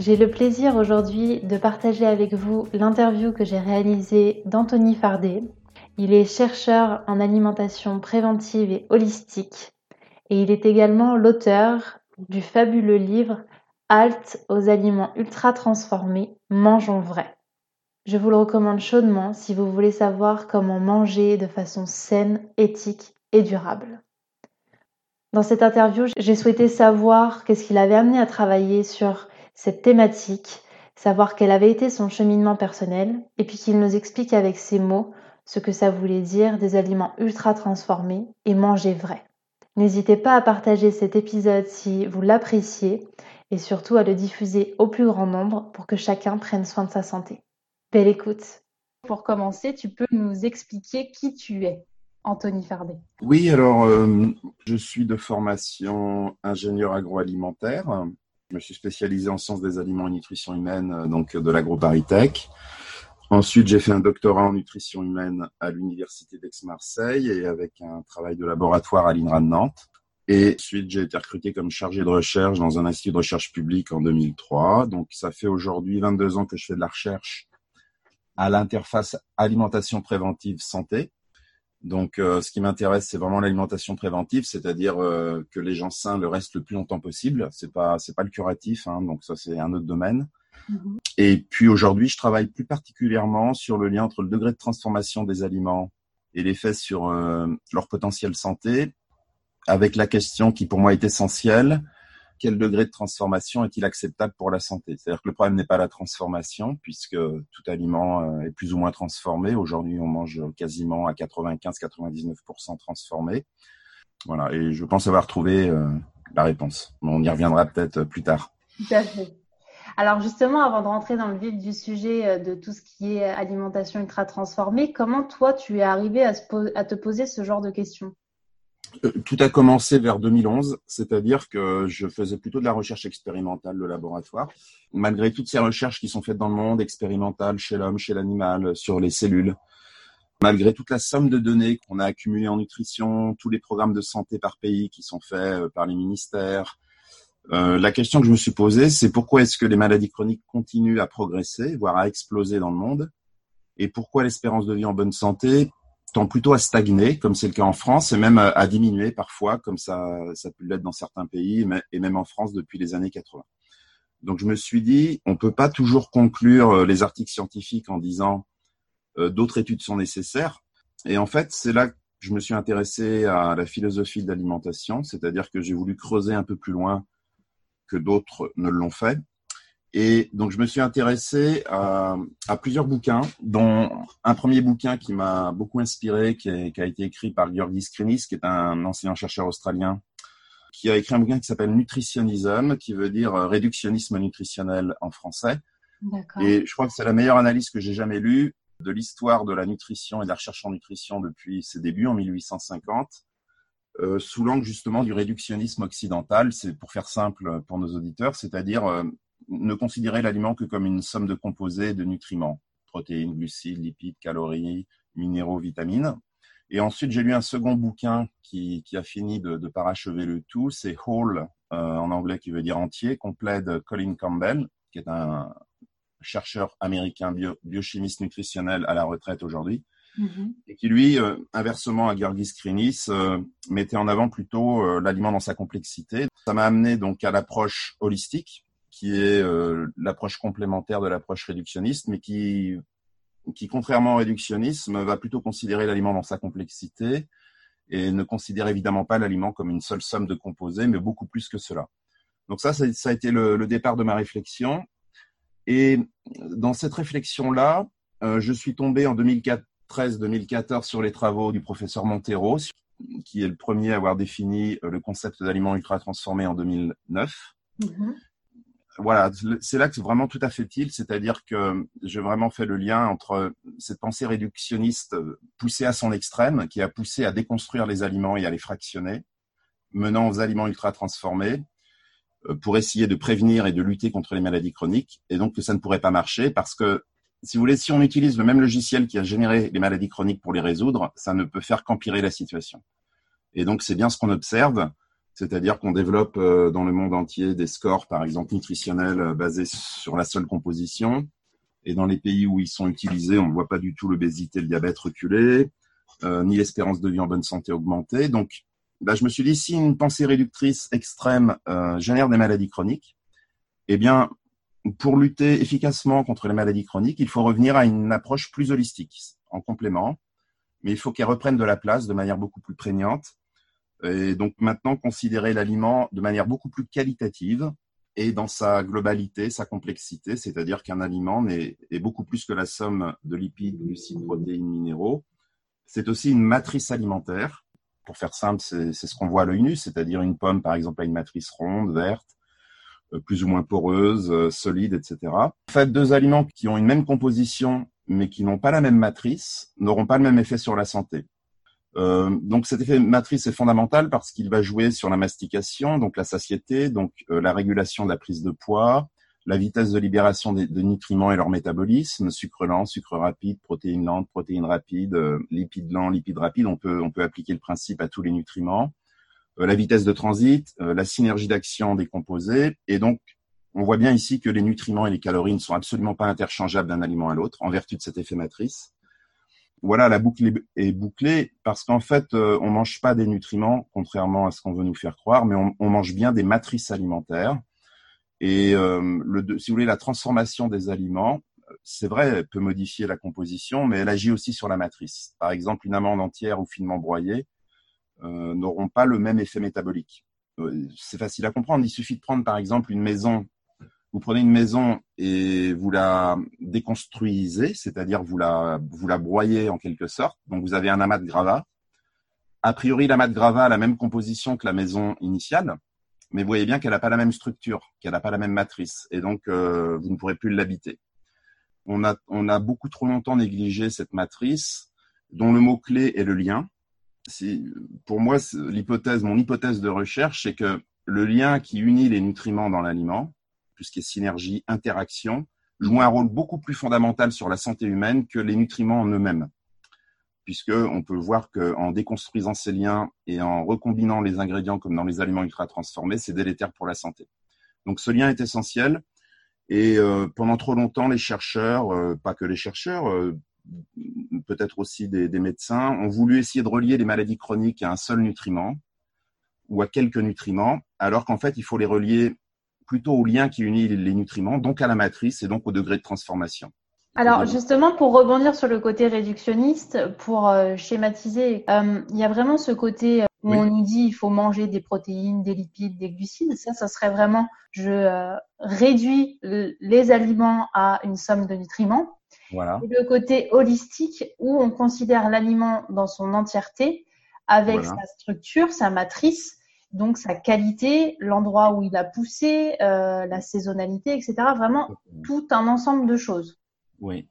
J'ai le plaisir aujourd'hui de partager avec vous l'interview que j'ai réalisée d'Anthony Fardet. Il est chercheur en alimentation préventive et holistique et il est également l'auteur du fabuleux livre Halte aux aliments ultra transformés, mangeons vrai. Je vous le recommande chaudement si vous voulez savoir comment manger de façon saine, éthique et durable. Dans cette interview, j'ai souhaité savoir qu'est-ce qui l'avait amené à travailler sur cette thématique, savoir quel avait été son cheminement personnel, et puis qu'il nous explique avec ses mots ce que ça voulait dire des aliments ultra transformés et manger vrai. N'hésitez pas à partager cet épisode si vous l'appréciez et surtout à le diffuser au plus grand nombre pour que chacun prenne soin de sa santé. Belle écoute. Pour commencer, tu peux nous expliquer qui tu es, Anthony Fardet. Oui, alors euh, je suis de formation ingénieur agroalimentaire. Je me suis spécialisé en sciences des aliments et nutrition humaine, euh, donc de l'AgroParisTech. Ensuite, j'ai fait un doctorat en nutrition humaine à l'Université d'Aix-Marseille et avec un travail de laboratoire à l'INRA de Nantes. Et ensuite, j'ai été recruté comme chargé de recherche dans un institut de recherche publique en 2003. Donc, ça fait aujourd'hui 22 ans que je fais de la recherche à l'interface alimentation préventive santé. Donc, euh, ce qui m'intéresse, c'est vraiment l'alimentation préventive, c'est-à-dire euh, que les gens sains le restent le plus longtemps possible. C'est pas, c'est pas le curatif, hein, donc ça c'est un autre domaine. Mm-hmm. Et puis aujourd'hui, je travaille plus particulièrement sur le lien entre le degré de transformation des aliments et l'effet sur euh, leur potentiel santé, avec la question qui pour moi est essentielle quel degré de transformation est-il acceptable pour la santé? C'est-à-dire que le problème n'est pas la transformation, puisque tout aliment euh, est plus ou moins transformé. Aujourd'hui, on mange quasiment à 95-99% transformé. Voilà, et je pense avoir trouvé euh, la réponse. On y reviendra peut-être plus tard. Tout à fait. Alors justement, avant de rentrer dans le vif du sujet euh, de tout ce qui est alimentation ultra transformée, comment toi tu es arrivé à, à te poser ce genre de questions? euh, tout a commencé vers 2011, c'est-à-dire que je faisais plutôt de la recherche expérimentale de laboratoire. Malgré toutes ces recherches qui sont faites dans le monde, expérimentales chez l'homme, chez l'animal, sur les cellules, malgré toute la somme de données qu'on a accumulées en nutrition, tous les programmes de santé par pays qui sont faits euh, par les ministères, euh, la question que je me suis posée, c'est pourquoi est-ce que les maladies chroniques continuent à progresser, voire à exploser dans le monde, et pourquoi l'espérance de vie en bonne santé tend plutôt à stagner, comme c'est le cas en France, et même à, diminuer parfois, comme ça, ça peut l'être dans certains pays, et même en France depuis les années 80. Donc je me suis dit, on peut pas toujours conclure euh, les articles scientifiques en disant euh, d'autres études sont nécessaires. Et en fait, c'est là que je me suis intéressé à la philosophie de l'alimentation, c'est-à-dire que j'ai voulu creuser un peu plus loin que d'autres ne l'ont fait. Et donc, je me suis intéressé à, à, plusieurs bouquins, dont un premier bouquin qui m'a beaucoup inspiré, qui a, qui a, été écrit par Georgi Skrinis, qui est un enseignant chercheur australien, qui a écrit un bouquin qui s'appelle Nutritionism, qui veut dire réductionnisme nutritionnel en français. Et je crois que c'est la meilleure analyse que j'ai jamais lue de l'histoire de la nutrition et de la recherche en nutrition depuis ses débuts en 1850, euh, sous l'angle justement du réductionnisme occidental. C'est pour faire simple pour nos auditeurs, c'est-à-dire euh, ne considérer l'aliment que comme une somme de composés de nutriments, protéines, glucides, lipides, calories, minéraux, vitamines. Et ensuite, j'ai lu un second bouquin qui, qui a fini de, de, parachever le tout. C'est Whole, euh, en anglais, qui veut dire entier, complet de Colin Campbell, qui est un chercheur américain biochimiste nutritionnel à la retraite aujourd'hui, mm-hmm. et qui, lui, euh, inversement à Georgis Krinis, euh, mettait en avant plutôt euh, l'aliment dans sa complexité. Ça m'a amené donc à l'approche holistique, qui est euh, l'approche complémentaire de l'approche réductionniste, mais qui, qui, contrairement au réductionnisme, va plutôt considérer l'aliment dans sa complexité et ne considère évidemment pas l'aliment comme une seule somme de composés, mais beaucoup plus que cela. Donc ça, ça, a été le, départ de ma réflexion. Et dans cette réflexion-là, euh, je suis tombé en 2013-2014 sur les travaux du professeur Montero, qui est le premier à avoir défini le concept d'aliment ultra transformé en 2009. Mm -hmm voilà, c'est là que c'est vraiment tout à fait utile, c'est-à-dire que j'ai vraiment fait le lien entre cette pensée réductionniste poussée à son extrême, qui a poussé à déconstruire les aliments et à les fractionner, menant aux aliments ultra transformés, euh, pour essayer de prévenir et de lutter contre les maladies chroniques, et donc que ça ne pourrait pas marcher parce que, si vous voulez, si on utilise le même logiciel qui a généré les maladies chroniques pour les résoudre, ça ne peut faire qu'empirer la situation. Et donc c'est bien ce qu'on observe c'est-à-dire qu'on développe euh, dans le monde entier des scores, par exemple nutritionnels, euh, basés sur la seule composition. Et dans les pays où ils sont utilisés, on ne voit pas du tout l'obésité, le diabète reculer, euh, ni l'espérance de vie en bonne santé augmenter. Donc, bah, je me suis dit, si une pensée réductrice extrême génère des maladies chroniques, eh bien, pour lutter efficacement contre les maladies chroniques, il faut revenir à une approche plus holistique, en complément, mais il faut qu'elle reprenne de la place de manière beaucoup plus prégnante et donc maintenant considérer l'aliment de manière beaucoup plus qualitative et dans sa globalité, sa complexité, c'est-à-dire qu'un aliment est, beaucoup plus que la somme de lipides, glucides, protéines, minéraux. C'est aussi une matrice alimentaire. Pour faire simple, c'est ce qu'on voit à l'œil nu, c'est-à-dire une pomme, par exemple, a une matrice ronde, verte, euh, plus ou moins poreuse, euh, solide, etc. En fait, deux aliments qui ont une même composition mais qui n'ont pas la même matrice n'auront pas le même effet sur la santé. Euh, donc cet effet matrice est fondamental parce qu'il va jouer sur la mastication, donc la satiété, donc euh, la régulation de la prise de poids, la vitesse de libération des, de nutriments et leur métabolisme, sucre lent, sucre rapide, protéines lentes, protéines rapides, euh, lipides lents, lipides rapides. On peut on peut appliquer le principe à tous les nutriments. la vitesse de transit, la synergie d'action des composés, et donc on voit bien ici que les nutriments et les calories ne sont absolument pas interchangeables d'un aliment à l'autre en vertu de cet effet matrice voilà, la boucle est bouclée parce qu'en fait, euh, on mange pas des nutriments, contrairement à ce qu'on veut nous faire croire, mais on, mange bien des matrices alimentaires. Et euh, si vous voulez, la transformation des aliments, c'est vrai, peut modifier la composition, mais elle agit aussi sur la matrice. Par exemple, une amande entière ou finement broyée euh, n'auront pas le même effet métabolique. C'est facile à comprendre. Il suffit de prendre, par exemple, une maison vous prenez une maison et vous la déconstruisez, c'est-à-dire vous la, vous la broyez en quelque sorte. Donc vous avez un amas de gravats. A priori, l'amas de gravats a la même composition que la maison initiale, mais vous voyez bien qu'elle n'a pas la même structure, qu'elle n'a pas la même matrice, et donc euh, vous ne pourrez plus l'habiter. On a, on a beaucoup trop longtemps négligé cette matrice, dont le mot-clé est le lien. Pour moi, l'hypothèse, mon hypothèse de recherche, c'est que le lien qui unit les nutriments dans l'aliment, tout ce qui est synergie, interaction, joue un rôle beaucoup plus fondamental sur la santé humaine que les nutriments en eux-mêmes. Puisque on peut voir qu'en déconstruisant ces liens et en recombinant les ingrédients comme dans les aliments ultra transformés, c'est délétère pour la santé. Donc ce lien est essentiel. Et euh, pendant trop longtemps, les chercheurs, euh, pas que les chercheurs, euh, peut-être aussi des, des, médecins, ont voulu essayer de relier les maladies chroniques à un seul nutriment ou à quelques nutriments, alors qu'en fait, il faut les relier plutôt au lien qui unit les nutriments, donc à la matrice et donc au degré de transformation. Alors justement, pour rebondir sur le côté réductionniste, pour euh, schématiser, euh, il y a vraiment ce côté euh, où on nous dit il faut manger des protéines, des lipides, des glucides. Ça, ça serait vraiment je réduis les aliments à une somme de nutriments. Voilà. Et le côté holistique où on considère l'aliment dans son entièreté avec sa structure, sa matrice donc sa qualité, l'endroit où il a poussé, euh, la saisonnalité, etc. Vraiment tout un ensemble de choses. Oui,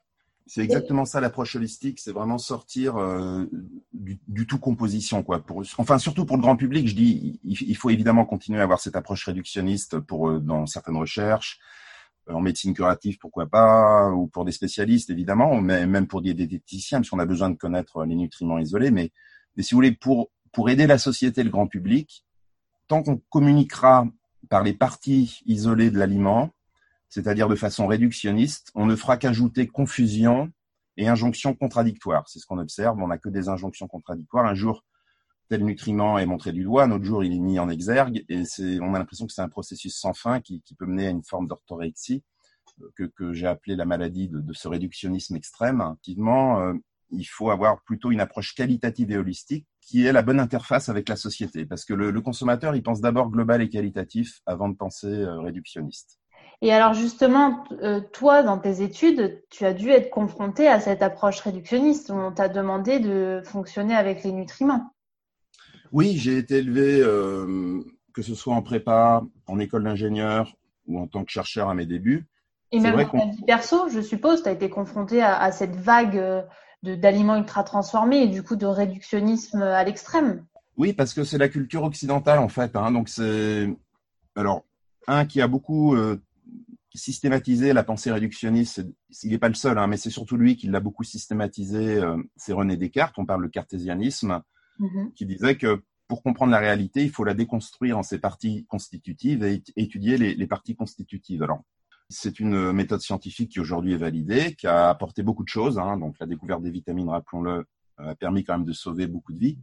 c'est exactement ça l'approche holistique, c'est vraiment sortir euh, du, tout composition quoi. Pour, enfin surtout pour le grand public, je dis il, faut évidemment continuer à avoir cette approche réductionniste pour euh, dans certaines recherches, en médecine curative pourquoi pas, ou pour des spécialistes évidemment, mais même pour des diététiciens parce qu'on a besoin de connaître les nutriments isolés. Mais, mais si vous voulez pour pour aider la société, le grand public, tant qu'on communiquera par les parties isolées de l'aliment, c'est-à-dire de façon réductionniste, on ne fera qu'ajouter confusion et injonctions contradictoires. C'est ce qu'on observe, on n'a que des injonctions contradictoires. Un jour, tel nutriment est montré du doigt, un autre jour, il est mis en exergue, et on a l'impression que c'est un processus sans fin qui, peut mener à une forme d'orthorexie euh, que, j'ai appelé la maladie de, ce réductionnisme extrême. Effectivement, euh, il faut avoir plutôt une approche qualitative et holistique qui est la bonne interface avec la société. Parce que le, consommateur, il pense d'abord global et qualitatif avant de penser euh, réductionniste. Et alors justement, euh, toi, dans tes études, tu as dû être confronté à cette approche réductionniste où on t'a demandé de fonctionner avec les nutriments. Oui, j'ai été élevé, euh, que ce soit en prépa, en école d'ingénieur ou en tant que chercheur à mes débuts. Et même dans ta vie perso, je suppose, tu as été confronté à, cette vague d'aliments ultra transformés et du coup de réductionnisme à l'extrême. Oui, parce que c'est la culture occidentale en fait. Hein. donc c'est alors un qui a beaucoup euh, systématisé la pensée réductionniste. Il n'est pas le seul, hein, mais c'est surtout lui qui l'a beaucoup systématisé. Euh, c'est René Descartes. On parle de cartésianisme, mm-hmm. qui disait que pour comprendre la réalité, il faut la déconstruire en ses parties constitutives et étudier les, les parties constitutives. Alors, c'est une méthode scientifique qui aujourd'hui est validée, qui a apporté beaucoup de choses. Hein. donc, la découverte des vitamines, rappelons-le, a permis quand même de sauver beaucoup de vies.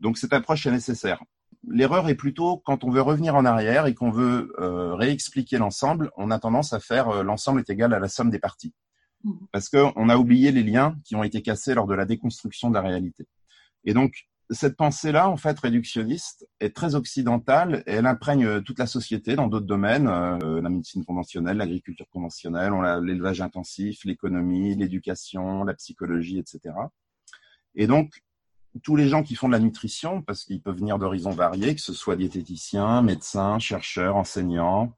Donc, cette approche est nécessaire. L'erreur est plutôt quand on veut revenir en arrière et qu'on veut euh, réexpliquer l'ensemble, on a tendance à faire euh, l'ensemble est égal à la somme des parties. Mmh. Parce qu'on a oublié les liens qui ont été cassés lors de la déconstruction de la réalité. Et donc, cette pensée-là, en fait, réductionniste, est très occidentale et elle imprègne euh, toute la société dans d'autres domaines, euh, la médecine conventionnelle, l'agriculture conventionnelle, l'élevage intensif, l'économie, l'éducation, la psychologie, etc. Et donc, tous les gens qui font de la nutrition, parce qu'ils peuvent venir d'horizons variés, que ce soit diététiciens, médecins, chercheurs, enseignants,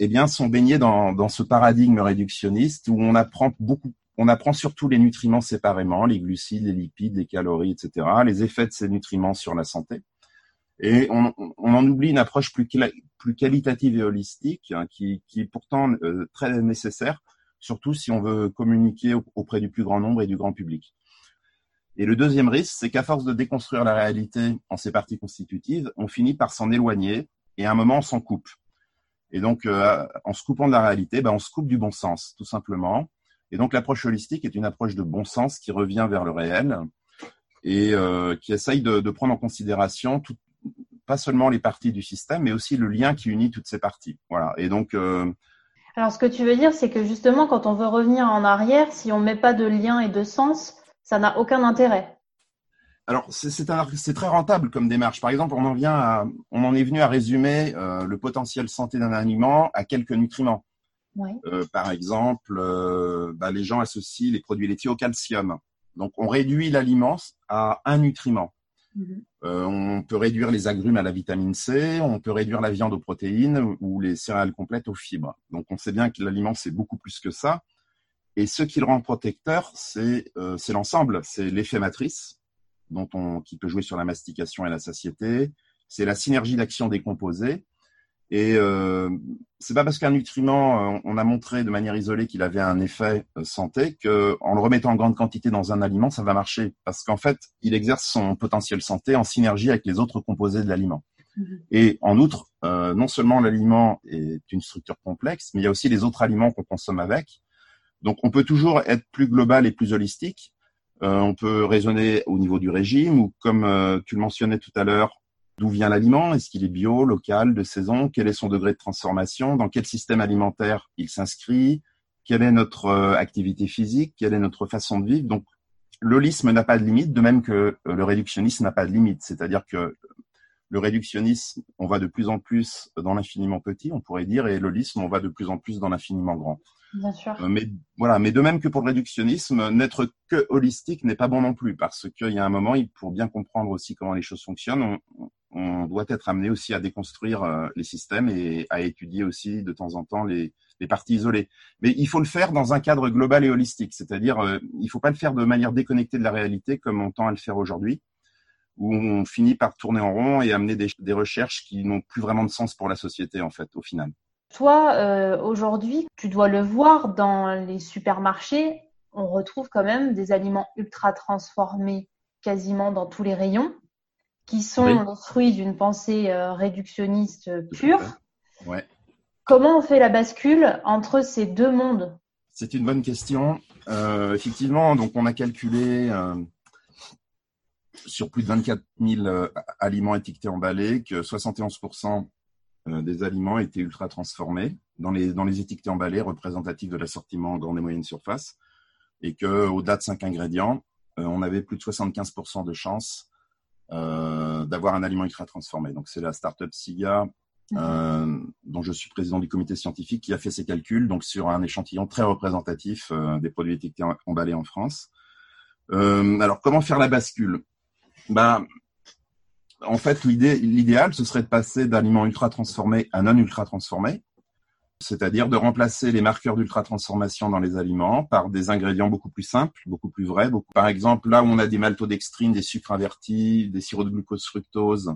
eh bien, sont baignés dans, dans ce paradigme réductionniste où on apprend beaucoup on apprend surtout les nutriments séparément, les glucides, les lipides, les calories, etc., les effets de ces nutriments sur la santé. Et on, en oublie une approche plus, qualitative et holistique, hein, qui, est pourtant euh, très nécessaire, surtout si on veut communiquer auprès du plus grand nombre et du grand public. Et le deuxième risque, c'est qu'à force de déconstruire la réalité en ses parties constitutives, on finit par s'en éloigner et à un moment on s'en coupe. Et donc, euh, en se coupant de la réalité, ben, on se coupe du bon sens, tout simplement. Et donc l'approche holistique est une approche de bon sens qui revient vers le réel et euh, qui essaye de, de, prendre en considération tout, pas seulement les parties du système, mais aussi le lien qui unit toutes ces parties. Voilà. Et donc. Euh... Alors, ce que tu veux dire, c'est que justement, quand on veut revenir en arrière, si on met pas de lien et de sens, ça n'a aucun intérêt. Alors, c'est très rentable comme démarche. Par exemple, on en vient à, on en est venu à résumer euh, le potentiel santé d'un aliment à quelques nutriments. Euh, par exemple, euh, bah, les gens associent les produits laitiers au calcium. Donc, on réduit l'aliment à un nutriment. Mhm. Euh, on peut réduire les agrumes à la vitamine C, on peut réduire la viande aux protéines ou les céréales complètes aux fibres. Donc, on sait bien que l'aliment, c'est beaucoup plus que ça. Et ce qui le rend protecteur, c'est l'ensemble, c'est l'effet matrice, dont on, qui peut jouer sur la mastication et la satiété. C'est la synergie d'action des composés et euh, c'est pas parce qu'un nutriment, euh, on a montré de manière isolée qu'il avait un effet euh, santé que, en le remettant en grande quantité dans un aliment, ça va marcher. Parce qu'en fait, il exerce son potentiel santé en synergie avec les autres composés de l'aliment. Mm-hmm. Et en outre, euh, non seulement l'aliment est une structure complexe, mais il y a aussi les autres aliments qu'on consomme avec. Donc, on peut toujours être plus global et plus holistique. Euh, on peut raisonner au niveau du régime ou, comme tu le mentionnais tout à l'heure, D'où vient l'aliment? Est-ce qu'il est bio, local, de saison? Quel est son degré de transformation? Dans quel système alimentaire il s'inscrit? Quelle est notre euh, activité physique? Quelle est notre façon de vivre? Donc, l'holisme n'a pas de limite, de même que euh, le réductionnisme n'a pas de limite. C'est-à-dire que le réductionnisme, on va de plus en plus dans l'infiniment petit, on pourrait dire, et l'holisme, on va de plus en plus dans l'infiniment grand. Bien sûr. Euh, mais voilà, mais de même que pour le réductionnisme, n'être que holistique n'est pas bon non plus, parce qu'il y a un moment, pour bien comprendre aussi comment les choses fonctionnent, on, on doit être amené aussi à déconstruire euh, les systèmes et à étudier aussi de temps en temps les, parties isolées. Mais il faut le faire dans un cadre global et holistique, c'est-à-dire euh, il ne faut pas le faire de manière déconnectée de la réalité comme on tend à le faire aujourd'hui, où on finit par tourner en rond et amener des, recherches qui n'ont plus vraiment de sens pour la société en fait au final. Toi, euh, aujourd'hui, tu dois le voir dans les supermarchés, on retrouve quand même des aliments ultra transformés quasiment dans tous les rayons qui sont le fruit d'une pensée euh, réductionniste pure. Ouais. Comment on fait la bascule entre ces deux mondes? C'est une bonne question. Euh, effectivement, donc on a calculé euh, sur plus de 24 000 aliments étiquetés emballés que 71% des aliments étaient ultra transformés dans les, dans les étiquetés emballés représentatifs de l'assortiment grande et moyenne surface et qu'au-delà de 5 ingrédients, on avait plus de 75% de chances euh, d'avoir un aliment ultra transformé. Donc c'est la startup SIGA euh, dont je suis président du comité scientifique qui a fait ces calculs donc sur un échantillon très représentatif euh, des produits étiquetés emballés en France. alors comment faire la bascule? Ben en fait l'idéal ce serait de passer d'aliments ultra transformés à non ultra transformés. C'est-à-dire de remplacer les marqueurs d'ultra-transformation dans les aliments par des ingrédients beaucoup plus simples, beaucoup plus vrais. Par exemple, là où on a des maltodextrines, des sucres invertis, des sirops de glucose fructose,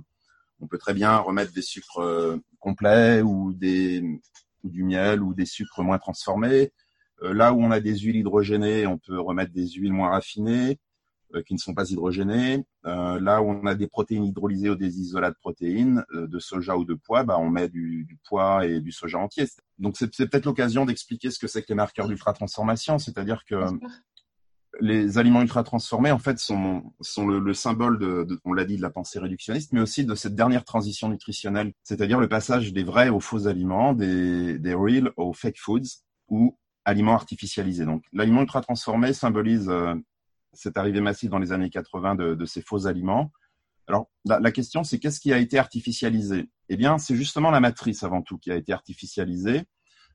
on peut très bien remettre des sucres euh, complets ou, des, ou du miel ou des sucres moins transformés. Euh, là où on a des huiles hydrogénées, on peut remettre des huiles moins raffinées. Euh, qui ne sont pas hydrogénés. Euh, là où on a des protéines hydrolysées ou des isolats de protéines, euh, de soja ou de pois, bah, on met du, du pois et du soja entier. Donc c'est peut-être l'occasion d'expliquer ce que c'est que les marqueurs d'ultra-transformation, c'est-à-dire que les aliments ultra-transformés, en fait, sont, sont le, le symbole, de, de on l'a dit, de la pensée réductionniste, mais aussi de cette dernière transition nutritionnelle, c'est-à-dire le passage des vrais aux faux aliments, des, des real aux fake foods, ou aliments artificialisés. Donc, l'aliment ultra-transformé symbolise cette arrivée massive dans les années 80 de, ces faux aliments. Alors, la, question, c'est qu'est-ce qui a été artificialisé? Eh bien, c'est justement la matrice avant tout qui a été artificialisée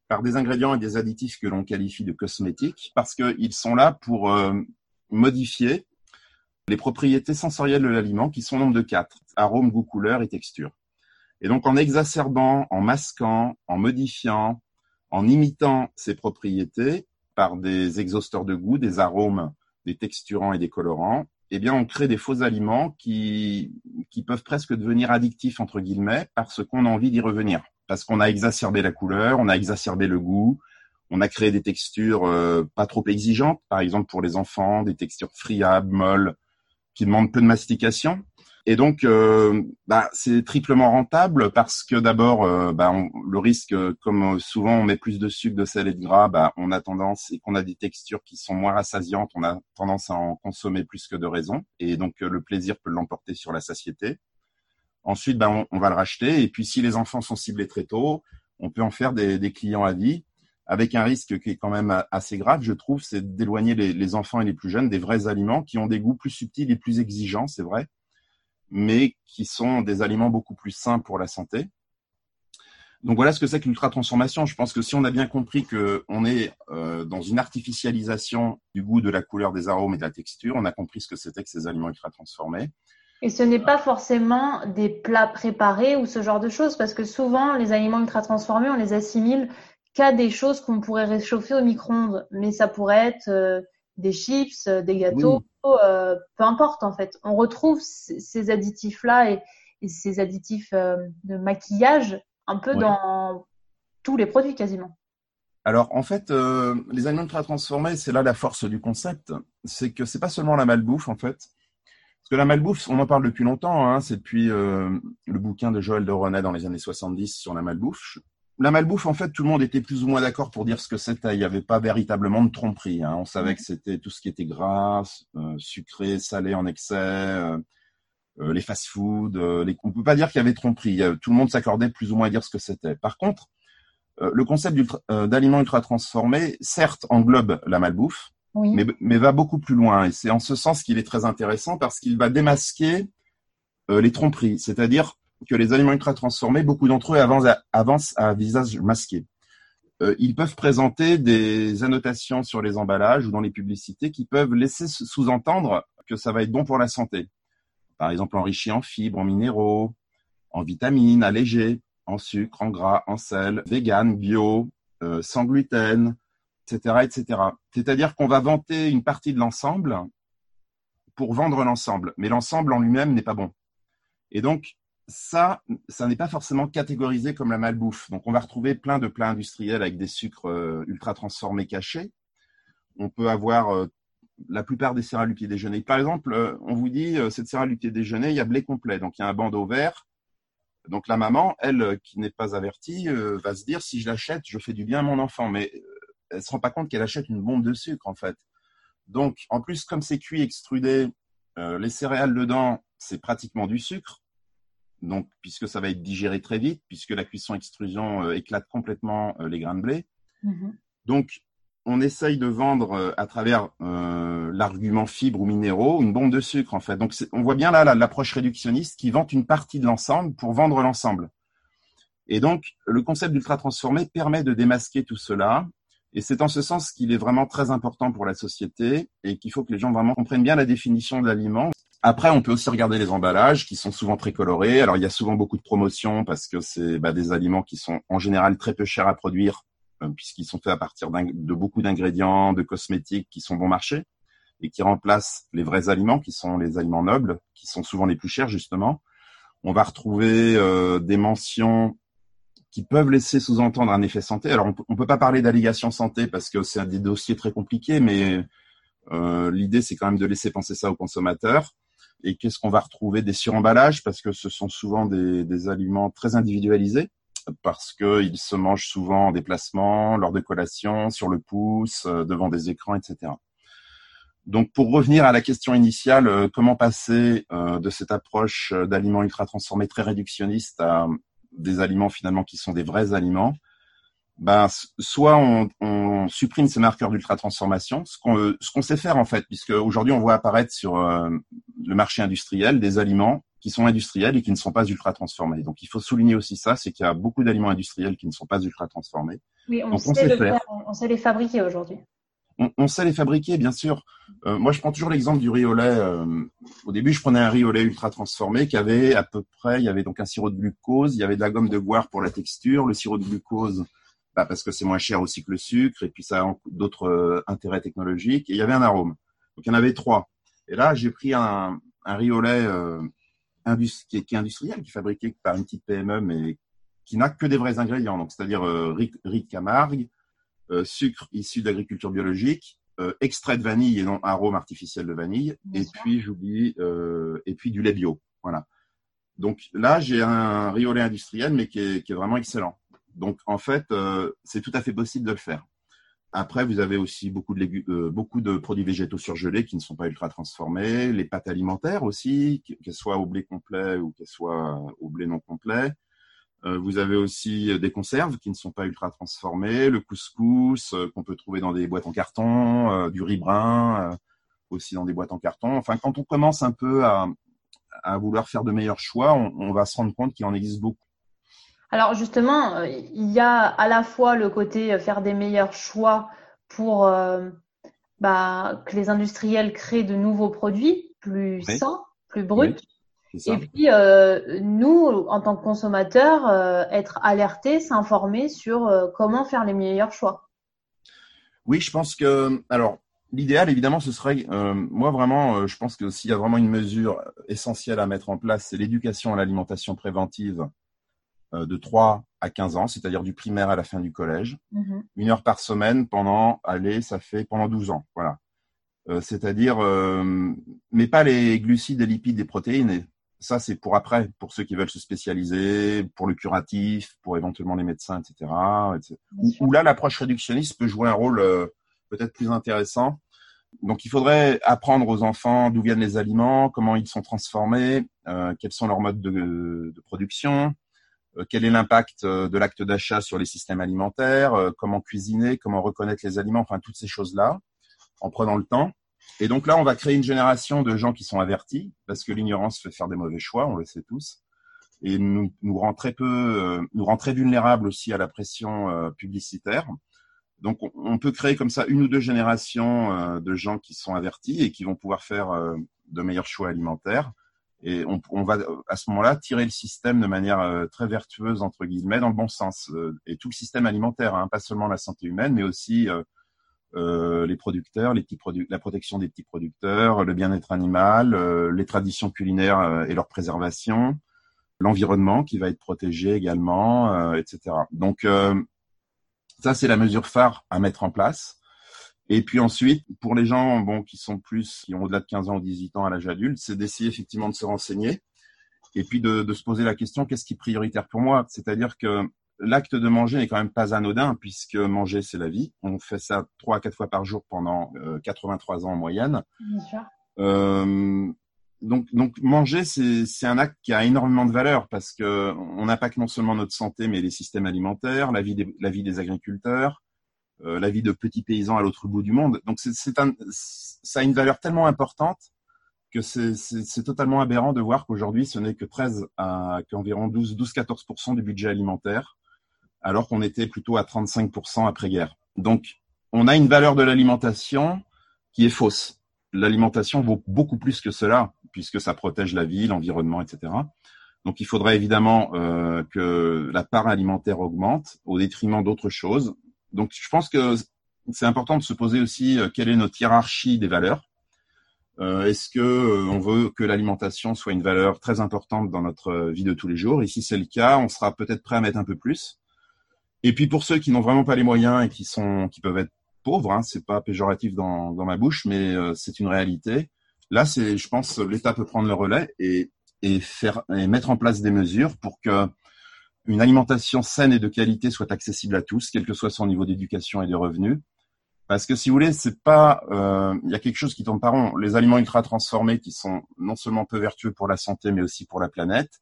par des ingrédients et des additifs que l'on qualifie de cosmétiques, parce qu'ils sont là pour euh, modifier les propriétés sensorielles de l'aliment, qui sont nombre de quatre arôme, goût, couleur et texture. Et donc, en exacerbant, en masquant, en modifiant, en imitant ces propriétés par des exhausteurs de goût, des arômes des texturants et des colorants, eh bien, on crée des faux aliments qui, peuvent presque devenir addictifs, entre guillemets, parce qu'on a envie d'y revenir. Parce qu'on a exacerbé la couleur, on a exacerbé le goût, on a créé des textures euh, pas trop exigeantes, par exemple pour les enfants, des textures friables, molles, qui demandent peu de mastication. Et donc, euh, bah, c'est triplement rentable parce que d'abord, euh, bah, le risque, comme souvent on met plus de sucre, de sel et de gras, bah, on a tendance, et qu'on a des textures qui sont moins rassasiantes, on a tendance à en consommer plus que de raison. Et donc, euh, le plaisir peut l'emporter sur la satiété. Ensuite, on, va le racheter. Et puis, si les enfants sont ciblés très tôt, on peut en faire des, clients à vie avec un risque qui est quand même assez grave, je trouve, c'est d'éloigner les enfants et les plus jeunes des vrais aliments qui ont des goûts plus subtils et plus exigeants, c'est vrai, mais qui sont des aliments beaucoup plus sains pour la santé. Donc voilà ce que c'est que l'ultra-transformation. Je pense que si on a bien compris qu'on est euh, dans une artificialisation du goût, de la couleur, des arômes et de la texture, on a compris ce que c'était que ces aliments ultra-transformés. Et ce n'est pas forcément des plats préparés ou ce genre de choses, parce que souvent, les aliments ultra-transformés, on les assimile qu'à des choses qu'on pourrait réchauffer au micro-ondes. Mais ça pourrait être euh, des chips, euh, des gâteaux, euh, peu importe en fait. On retrouve ces additifs-là et, ces additifs euh, de maquillage un peu dans tous les produits quasiment. Alors en fait, euh, les aliments ultra transformés, c'est là la force du concept, c'est que c'est pas seulement la malbouffe en fait. Parce que la malbouffe, on en parle depuis longtemps, hein, c'est depuis le bouquin de Joël de René dans les années 70 sur la malbouffe la malbouffe, en fait, tout le monde était plus ou moins d'accord pour dire ce que c'était. Il n'y avait pas véritablement de tromperie. Hein. On savait que c'était tout ce qui était gras, euh, sucré, salé en excès, euh, euh, les fast-foods. Les... On ne peut pas dire qu'il y avait tromperie. Tout le monde s'accordait plus ou moins à dire ce que c'était. Par contre, le concept d'aliments ultra transformés, certes, englobe la malbouffe, mais, mais, va beaucoup plus loin. Et c'est en ce sens qu'il est très intéressant parce qu'il va démasquer les tromperies. C'est-à-dire que les aliments ultra transformés, beaucoup d'entre eux avancent à, avancent visage masqué. Euh, ils peuvent présenter des annotations sur les emballages ou dans les publicités qui peuvent laisser sous-entendre que ça va être bon pour la santé. Par exemple, enrichi en fibres, en minéraux, en vitamines, allégé, en sucre, en gras, en sel, vegan, bio, euh, sans gluten, etc., etc. C'est-à-dire qu'on va vanter une partie de l'ensemble pour vendre l'ensemble, mais l'ensemble en lui-même n'est pas bon. Et donc, ça, ça n'est pas forcément catégorisé comme la malbouffe. Donc, on va retrouver plein de plats industriels avec des sucres euh, ultra transformés cachés. On peut avoir euh, la plupart des céréales du petit déjeuner. Par exemple, euh, on vous dit, cette céréale du petit déjeuner, il y a blé complet. Donc, il y a un bandeau vert. Donc, la maman, elle, qui n'est pas avertie, va se dire, si je l'achète, je fais du bien à mon enfant. Mais elle se rend pas compte qu'elle achète une bombe de sucre, en fait. Donc, en plus, comme c'est cuit, extrudé, les céréales dedans, c'est pratiquement du sucre donc puisque ça va être digéré très vite, puisque la cuisson-extrusion euh, éclate complètement euh, les grains de blé. Mm-hmm. Donc, on essaye de vendre euh, à travers l'argument fibres ou minéraux une bombe de sucre en fait. Donc, on voit bien là l'approche réductionniste qui vante une partie de l'ensemble pour vendre l'ensemble. Et donc, le concept d'ultra transformé permet de démasquer tout cela. Et c'est en ce sens qu'il est vraiment très important pour la société et qu'il faut que les gens vraiment comprennent bien la définition de l'aliment Après, on peut aussi regarder les emballages qui sont souvent très colorés. Alors, il y a souvent beaucoup de promotions parce que c'est bah, des aliments qui sont en général très peu chers à produire euh, puisqu'ils sont faits à partir de beaucoup d'ingrédients, de cosmétiques qui sont bon marché et qui remplacent les vrais aliments qui sont les aliments nobles, qui sont souvent les plus chers justement. On va retrouver euh, des mentions qui peuvent laisser sous-entendre un effet santé. Alors, on, ne peut pas parler d'allégation santé parce que c'est un des dossiers très compliqués, mais euh, l'idée c'est quand même de laisser penser ça aux consommateurs. Et qu'est-ce qu'on va retrouver Des suremballages? Parce que ce sont souvent des, des aliments très individualisés parce qu'ils se mangent souvent en déplacement, lors de collations, sur le pouce, euh, devant des écrans, etc. Donc pour revenir à la question initiale, euh, comment passer euh, de cette approche d'aliments ultra transformés très réductionniste à des aliments finalement qui sont des vrais aliments ben, soit on, on supprime ces marqueurs d'ultra transformation, ce qu'on ce qu'on sait faire en fait, puisque aujourd'hui on voit apparaître sur le marché industriel des aliments qui sont industriels et qui ne sont pas ultra transformés. Donc il faut souligner aussi ça, c'est qu'il y a beaucoup d'aliments industriels qui ne sont pas ultra transformés. Oui, on, sait, faire. on sait les fabriquer aujourd'hui. On, sait les fabriquer, bien sûr. Euh, moi, je prends toujours l'exemple du riz au lait. Euh, au début, je prenais un riz au lait ultra transformé qui avait à peu près, il y avait donc un sirop de glucose, il y avait de la gomme de goire pour la texture, le sirop de glucose bah, parce que c'est moins cher aussi que le sucre et puis ça a d'autres euh, intérêts technologiques. Et il y avait un arôme. Donc il y en avait trois. Et là, j'ai pris un, un riz au lait qui, est, industriel, qui est fabriqué par une petite PME, mais qui n'a que des vrais ingrédients, donc c'est-à-dire euh, riz, de Camargue, euh, sucre issu d'agriculture biologique, euh, extrait de vanille et non arôme artificiel de vanille, et puis j'oublie, et puis du lait bio, voilà. Donc là, j'ai un riz au lait industriel, mais qui est, qui est vraiment excellent. Donc en fait, c'est tout à fait possible de le faire. Après, vous avez aussi beaucoup de, euh, beaucoup de produits végétaux surgelés qui ne sont pas ultra transformés, les pâtes alimentaires aussi, qu'elles soient au blé complet ou qu'elles soient au blé non complet. Euh, vous avez aussi des conserves qui ne sont pas ultra transformées, le couscous euh, qu'on peut trouver dans des boîtes en carton, du riz brun aussi dans des boîtes en carton. Enfin, quand on commence un peu à, à vouloir faire de meilleurs choix, on, on va se rendre compte qu'il en existe beaucoup. Alors justement, euh, il y a à la fois le côté euh, faire des meilleurs choix pour euh, bah, que les industriels créent de nouveaux produits plus sains, plus bruts. Et puis nous, en tant que consommateurs, être alertés, s'informer sur comment faire les meilleurs choix. Oui, je pense que alors l'idéal évidemment ce serait moi vraiment je pense que s'il y a vraiment une mesure essentielle à mettre en place, c'est l'éducation à l'alimentation préventive euh, de 3 à 15 ans, c'est-à-dire du primaire à la fin du collège. Mhm. Une heure par semaine pendant, allez, ça fait pendant 12 ans. Voilà. Euh, c'est-à-dire, euh, mais pas les glucides, les lipides, les protéines. ça, c'est pour après, pour ceux qui veulent se spécialiser, pour le curatif, pour éventuellement les médecins, etc. Où, là, l'approche réductionniste peut jouer un rôle peut-être plus intéressant. Donc, il faudrait apprendre aux enfants d'où viennent les aliments, comment ils sont transformés, quels sont leurs modes de, de production, euh, quel est l'impact euh, de l'acte d'achat sur les systèmes alimentaires, euh, comment cuisiner, comment reconnaître les aliments, enfin toutes ces choses-là, en prenant le temps. Et donc là, on va créer une génération de gens qui sont avertis, parce que l'ignorance fait faire des mauvais choix, on le sait tous, et nous, nous rend très peu, nous rend très vulnérables aussi à la pression publicitaire. Donc on, peut créer comme ça une ou deux générations de gens qui sont avertis et qui vont pouvoir faire de meilleurs choix alimentaires et on, on, va à ce moment-là tirer le système de manière euh, très vertueuse entre guillemets dans le bon sens euh, et tout le système alimentaire, hein, pas seulement la santé humaine, mais aussi euh, euh les producteurs, les petits la protection des petits producteurs, le bien-être animal, les traditions culinaires et leur préservation, l'environnement qui va être protégé également, etc. Donc ça c'est la mesure phare à mettre en place. Et puis ensuite, pour les gens bon, qui sont plus, qui ont au-delà de 15 ans ou 18 ans à l'âge adulte, c'est d'essayer effectivement de se renseigner et puis de, de se poser la question, qu'est-ce qui est prioritaire pour moi? C'est-à-dire que l'acte de manger n'est quand même pas anodin puisque manger, c'est la vie. On fait ça trois à quatre fois par jour pendant 83 euh, ans en moyenne. Bien sûr. Euh, donc, donc manger, c'est un acte qui a énormément de valeur parce que on impacte non seulement notre santé, mais les systèmes alimentaires, la vie des, la vie des agriculteurs, la vie de petits paysans à l'autre bout du monde. Donc c'est ça a une valeur tellement importante que c'est totalement aberrant de voir qu'aujourd'hui ce n'est que 13 à qu'environ 12 12 14 du budget alimentaire alors qu'on était plutôt à 35% après-guerre. Donc on a une valeur de l'alimentation qui est fausse. L'alimentation vaut beaucoup plus que cela. puisque ça protège la vie, l'environnement, etc. Donc il faudrait évidemment euh, que la part alimentaire augmente au détriment d'autres choses. Donc je pense que c'est important de se poser aussi euh, quelle est notre hiérarchie des valeurs. Euh, Est-ce que euh, on veut que l'alimentation soit une valeur très importante dans notre vie de tous les jours? Et si c'est le cas, on sera peut-être prêt à mettre un peu plus. Et puis pour ceux qui n'ont vraiment pas les moyens et qui sont qui peuvent être pauvres, hein, c'est pas péjoratif dans, dans ma bouche, mais euh, c'est une réalité. Là, c'est, je pense, l'État peut prendre le relais et, et faire et mettre en place des mesures pour que une alimentation saine et de qualité soit accessible à tous, quel que soit son niveau d'éducation et de revenus. Parce que si vous voulez, c'est pas, euh, il y a quelque chose qui tombe par rond. Les aliments ultra transformés, qui sont non seulement peu vertueux pour la santé, mais aussi pour la planète,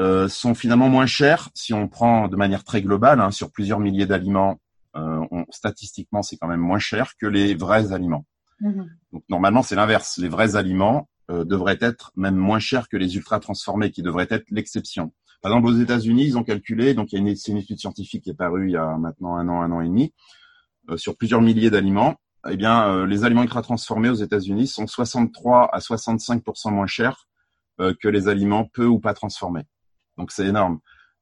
euh, sont finalement moins chers si on prend de manière très globale hein, sur plusieurs milliers d'aliments. Euh, statistiquement, c'est quand même moins cher que les vrais aliments. Mmh. Donc normalement, c'est l'inverse. Les vrais aliments euh, devraient être même moins chers que les ultra transformés, qui devraient être l'exception. Par exemple, aux États-Unis, ils ont calculé, donc il y a une, une, étude scientifique qui est parue il y a maintenant un an, un an et demi, euh, sur plusieurs milliers d'aliments. Eh bien, euh, les aliments ultra transformés aux États-Unis sont 63 à 65% moins chers euh, que les aliments peu ou pas transformés. Donc c'est énorme.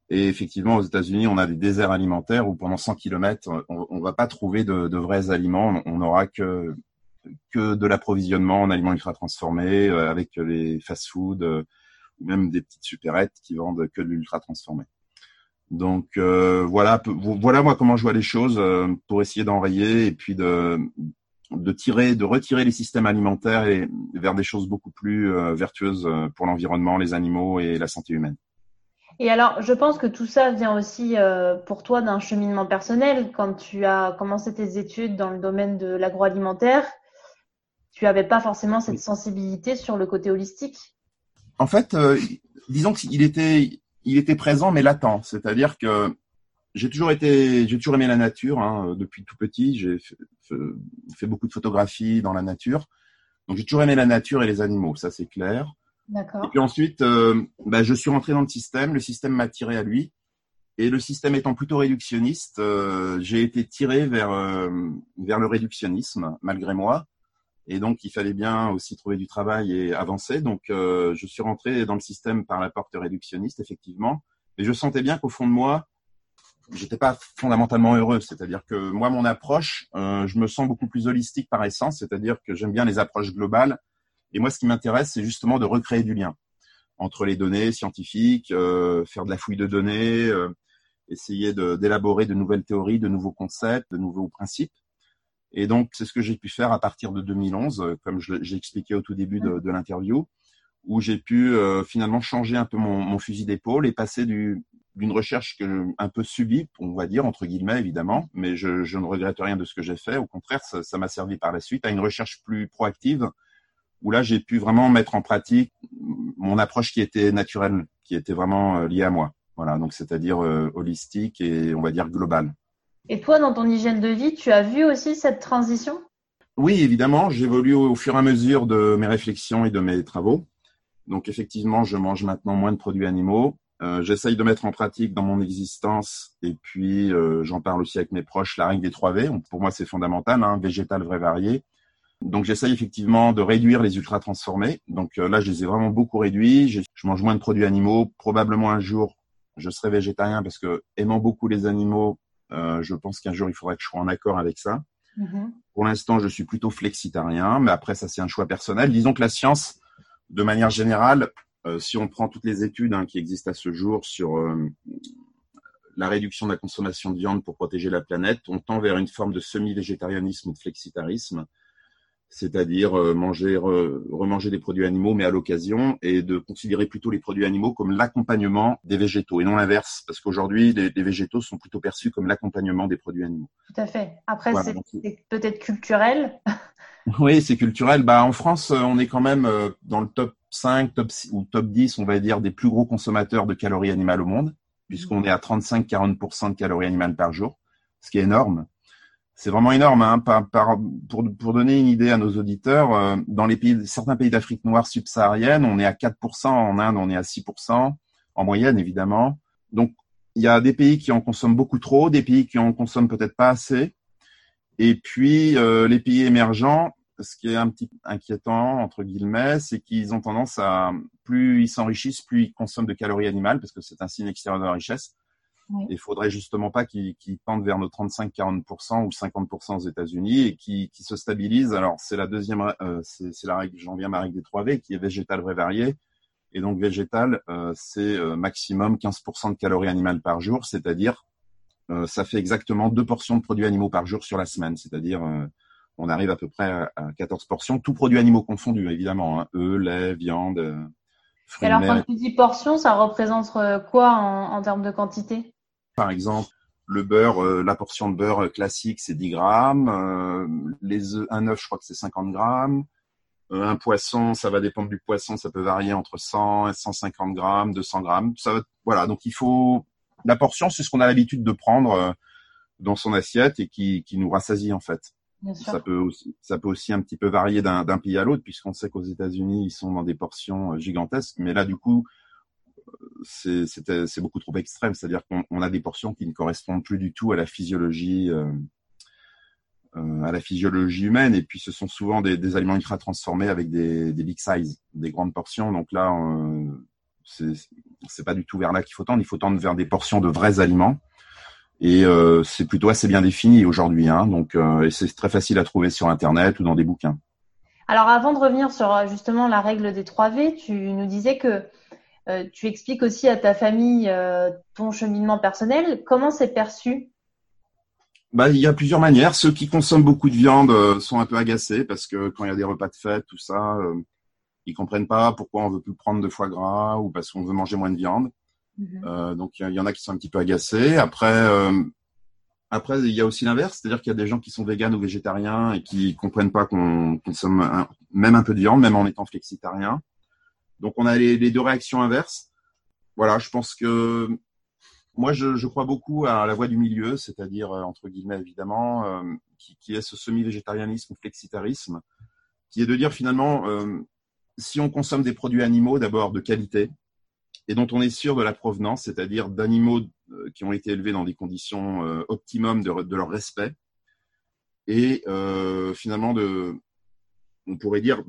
Et effectivement, aux États-Unis, on a des déserts alimentaires où pendant 100 km, on, ne va pas trouver de, de, vrais aliments. On n'aura que que de l'approvisionnement en aliments ultra transformés euh, avec les fast-foods euh, ou même des petites supérettes qui vendent que de l'ultra transformé. Donc euh, voilà, voilà moi comment je vois les choses pour essayer d'enrayer et puis de de tirer, de retirer les systèmes alimentaires et vers des choses beaucoup plus vertueuses pour l'environnement, les animaux et la santé humaine. Et alors, je pense que tout ça vient aussi pour toi d'un cheminement personnel. Quand tu as commencé tes études dans le domaine de l'agroalimentaire, tu n'avais pas forcément cette sensibilité sur le côté holistique. En fait, euh, disons qu'il était, il était présent mais latent. C'est-à-dire que j'ai toujours été, j'ai toujours aimé la nature hein, depuis tout petit. J'ai fait, beaucoup de photographies dans la nature, donc j'ai toujours aimé la nature et les animaux, ça c'est clair. D'accord. Et puis ensuite, euh, bah, je suis rentré dans le système. Le système m'a tiré à lui. Et le système étant plutôt réductionniste, euh, j'ai été tiré vers vers le réductionnisme malgré moi. Et donc, il fallait bien aussi trouver du travail et avancer. Donc, euh, je suis rentré dans le système par la porte réductionniste, effectivement. Mais je sentais bien qu'au fond de moi, j'étais pas fondamentalement heureux. C'est-à-dire que moi, mon approche, euh, je me sens beaucoup plus holistique par essence. C'est-à-dire que j'aime bien les approches globales. Et moi, ce qui m'intéresse, c'est justement de recréer du lien entre les données scientifiques, euh, faire de la fouille de données, euh, essayer d'élaborer de nouvelles théories, de nouveaux concepts, de nouveaux principes. Et donc, c'est ce que j'ai pu faire à partir de 2011, euh, comme j'ai expliqué au tout début de, l'interview, où j'ai pu euh, finalement changer un peu mon, fusil d'épaule et passer du, d'une recherche que un peu subie, on va dire entre guillemets évidemment, mais je, je ne regrette rien de ce que j'ai fait. Au contraire, ça m'a servi par la suite à une recherche plus proactive, où là j'ai pu vraiment mettre en pratique mon approche qui était naturelle, qui était vraiment euh, liée à moi. Voilà, donc c'est-à-dire holistique et on va dire globale. Et toi, dans ton hygiène de vie, tu as vu aussi cette transition? Oui, évidemment, j'évolue au, fur et à mesure de mes réflexions et de mes travaux. Donc effectivement, je mange maintenant moins de produits animaux. Euh, J'essaye de mettre en pratique dans mon existence, et puis euh, j'en parle aussi avec mes proches, la règle des 3 V. Pour moi, c'est fondamental, hein, végétal, vrai, varié. Donc j'essaye effectivement de réduire les ultra transformés. Donc euh, là, je les ai vraiment beaucoup réduits. Je, mange moins de produits animaux. Probablement un jour, je serai végétarien parce que aimant beaucoup les animaux, je pense qu'un jour, il faudrait que je sois en accord avec ça. Mm-hmm. Pour l'instant, je suis plutôt flexitarien, mais après, ça, c'est un choix personnel. Disons que la science, de manière générale, euh, si on prend toutes les études hein, qui existent à ce jour sur euh, la réduction de la consommation de viande pour protéger la planète, on tend vers une forme de semi-végétarianisme ou de flexitarisme c'est-à-dire euh, manger, remanger des produits animaux, mais à l'occasion, et de considérer plutôt les produits animaux comme l'accompagnement des végétaux, et non l'inverse, parce qu'aujourd'hui, les, végétaux sont plutôt perçus comme l'accompagnement des produits animaux. Tout à fait. Après, c'est peut-être culturel. oui, c'est culturel. Bah, en France, euh, on est quand même euh, dans le top 5 top, ou top 10, on va dire, des plus gros consommateurs de calories animales au monde, puisqu'on mmh. est à 35-40% de calories animales par jour, ce qui est énorme c'est vraiment énorme. Hein, par, par, pour, pour, donner une idée à nos auditeurs, euh, dans les pays, certains pays d'Afrique noire subsaharienne, on est à 4%, en Inde, on est à 6%, en moyenne évidemment. Donc, il y a des pays qui en consomment beaucoup trop, des pays qui en consomment peut-être pas assez. Et puis, euh, les pays émergents, ce qui est un petit inquiétant entre guillemets, c'est qu'ils ont tendance à plus ils s'enrichissent, plus ils consomment de calories animales parce que c'est un signe extérieur de la richesse. Il faudrait justement pas qu'ils tendent vers nos 35-40% ou 50% aux États-Unis et qui se stabilisent. Alors c'est la deuxième, euh, c'est la règle, j'en viens à ma règle des 3 V qui est végétal, vrai, varié. Et donc végétal, euh, c'est euh, maximum 15% de calories animales par jour, c'est-à-dire euh, ça fait exactement deux portions de produits animaux par jour sur la semaine, c'est-à-dire on arrive à peu près à 14 portions, tous produits animaux confondus évidemment, hein, œufs, lait, viande. Fruits alors quand tu dis portions, ça représente quoi en, en termes de quantité? Par exemple, le beurre, la portion de beurre classique, c'est 10 grammes. les œufs, un œuf, je crois que c'est 50 grammes. Euh, un poisson, ça va dépendre du poisson, ça peut varier entre 100 et 150 grammes, 200 grammes. Ça va, voilà, donc il faut la portion, c'est ce qu'on a l'habitude de prendre euh, dans son assiette et qui, qui nous rassasie en fait. Ça peut aussi, ça peut aussi un petit peu varier d'un pays à l'autre puisqu'on sait qu'aux États-Unis ils sont dans des portions euh, gigantesques, mais là du coup c'est beaucoup trop extrême, c'est-à-dire qu'on a des portions qui ne correspondent plus du tout à la physiologie euh, à la physiologie humaine. Et puis, ce sont souvent des, aliments ultra transformés avec des, big size, des grandes portions. Donc là, euh, c'est pas du tout vers là qu'il faut tendre. Il faut tendre vers des portions de vrais aliments. Et euh, c'est plutôt assez bien défini aujourd'hui. Hein, donc, euh, et c'est très facile à trouver sur Internet ou dans des bouquins. Alors, avant de revenir sur euh, justement la règle des 3 V, tu nous disais que euh, tu expliques aussi à ta famille ton cheminement personnel. Comment c'est perçu? Bah, il y a plusieurs manières. Ceux qui consomment beaucoup de viande euh, sont un peu agacés parce que quand il y a des repas de fête, tout ça, euh, ils comprennent pas pourquoi on veut plus prendre de foie gras ou parce qu'on veut manger moins de viande. Mhm. Euh, donc il y, en a qui sont un petit peu agacés. Après, euh, après il y a aussi l'inverse, c'est-à-dire qu'il y a des gens qui sont véganes ou végétariens et qui comprennent pas qu'on consomme même un peu de viande, même en étant flexitarien. Donc on a les, deux réactions inverses. Voilà, je pense que moi, je, crois beaucoup à la voie du milieu, c'est-à-dire, euh, entre guillemets, évidemment, euh, qui, est ce semi-végétarianisme flexitarisme, qui est de dire finalement, euh, si on consomme des produits animaux, d'abord de qualité, et dont on est sûr de la provenance, c'est-à-dire d'animaux qui ont été élevés dans des conditions euh, optimum de, leur respect, et finalement de, on pourrait dire,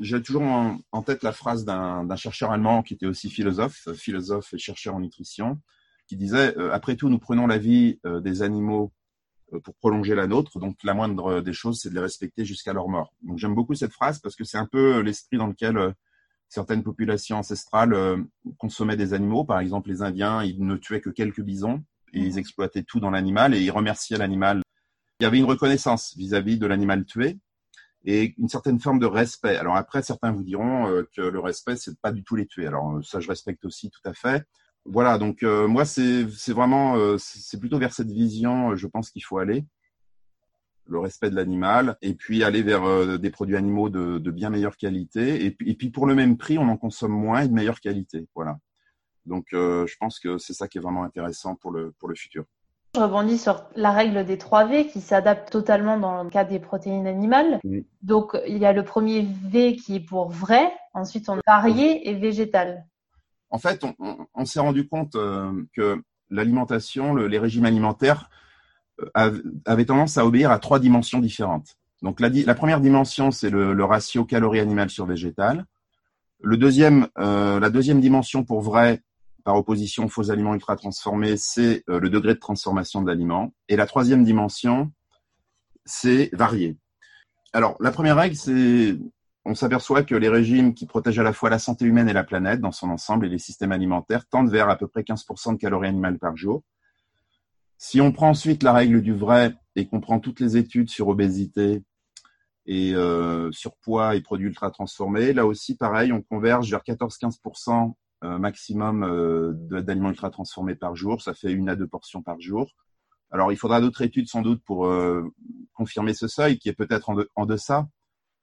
j'ai toujours en, en, tête la phrase d'un chercheur allemand qui était aussi philosophe, philosophe et chercheur en nutrition, qui disait euh, après tout, nous prenons la vie euh, des animaux euh, pour prolonger la nôtre. Donc la moindre des choses, c'est de les respecter jusqu'à leur mort. Donc j'aime beaucoup cette phrase parce que c'est un peu l'esprit dans lequel certaines populations ancestrales consommaient des animaux. Par exemple, les Indiens, ils ne tuaient que quelques bisons et ils mmh. exploitaient tout dans l'animal et ils remerciaient l'animal. Il y avait une reconnaissance vis-à-vis de l'animal tué et une certaine forme de respect. Alors après, certains vous diront que le respect, c'est pas du tout les tuer. Alors ça, je respecte aussi tout à fait voilà, donc euh, moi c'est vraiment euh, c'est plutôt vers cette vision, euh, je pense qu'il faut aller, le respect de l'animal, et puis aller vers des produits animaux de, de, bien meilleure qualité, et et puis pour le même prix, on en consomme moins et de meilleure qualité, voilà. Donc je pense que c'est ça qui est vraiment intéressant pour le pour le futur. Je rebondis sur la règle des 3 V qui s'adapte totalement dans le cas des protéines animales. Donc il y a le premier V qui est pour vrai, ensuite on a varié et végétal en fait, on, s'est rendu compte euh, que l'alimentation, les régimes alimentaires euh, avaient tendance à obéir à trois dimensions différentes. Donc la, première dimension, c'est le, ratio calories animales sur végétal. Le deuxième, euh, la deuxième dimension pour vrai, par opposition aux faux aliments ultra transformés, c'est le degré de transformation de l'aliment. Et la troisième dimension, c'est varié. Alors la première règle, c'est on s'aperçoit que les régimes qui protègent à la fois la santé humaine et la planète dans son ensemble et les systèmes alimentaires tendent vers à peu près 15% de calories animales par jour. Si on prend ensuite la règle du vrai et qu'on prend toutes les études sur obésité et euh, surpoids et produits ultra transformés, là aussi pareil, on converge vers 14-15% euh, maximum euh, d'aliments ultra transformés par jour. Ça fait une à deux portions par jour. Alors il faudra d'autres études sans doute pour confirmer ce seuil qui est peut-être en deçà,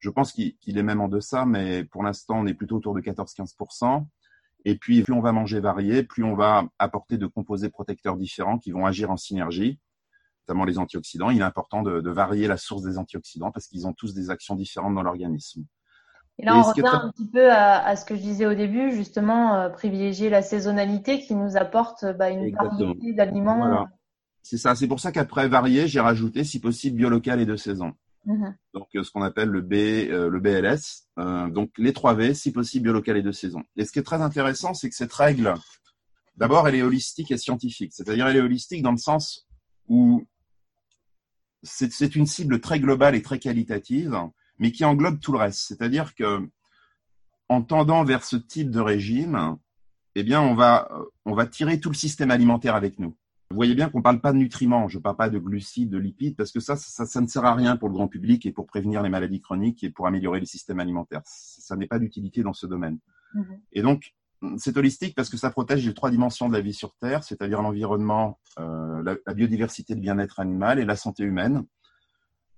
je pense qu'il est même en deçà, mais pour l'instant, on est plutôt autour de 14-15%. Et puis, plus on va manger varié, plus on va apporter de composés protecteurs différents qui vont agir en synergie, notamment les antioxydants. Il est important de, varier la source des antioxydants parce qu'ils ont tous des actions différentes dans l'organisme. Et là, on revient un petit peu à, ce que je disais au début, justement, euh, privilégier la saisonnalité qui nous apporte bah, une variété d'aliments. C'est ça. C'est pour ça qu'après varié, j'ai rajouté, si possible, biolocal et de saison Mhm. Donc ce qu'on appelle le B, le BLS. donc les trois V, si possible biolocal et de saison. Et ce qui est très intéressant, c'est que cette règle, d'abord, elle est holistique et scientifique. C'est-à-dire, elle est holistique dans le sens où c'est une cible très globale et très qualitative, mais qui englobe tout le reste. C'est-à-dire que en tendant vers ce type de régime, eh bien, on va, on va tirer tout le système alimentaire avec nous. Vous voyez bien qu'on ne parle pas de nutriments, je ne parle pas de glucides, de lipides, parce que ça, ça, ne sert à rien pour le grand public et pour prévenir les maladies chroniques et pour améliorer les systèmes alimentaires. Ça n'est pas d'utilité dans ce domaine. Mhm. Et donc, c'est holistique parce que ça protège les trois dimensions de la vie sur Terre, c'est-à-dire l'environnement, euh, la, biodiversité, le bien-être animal et la santé humaine.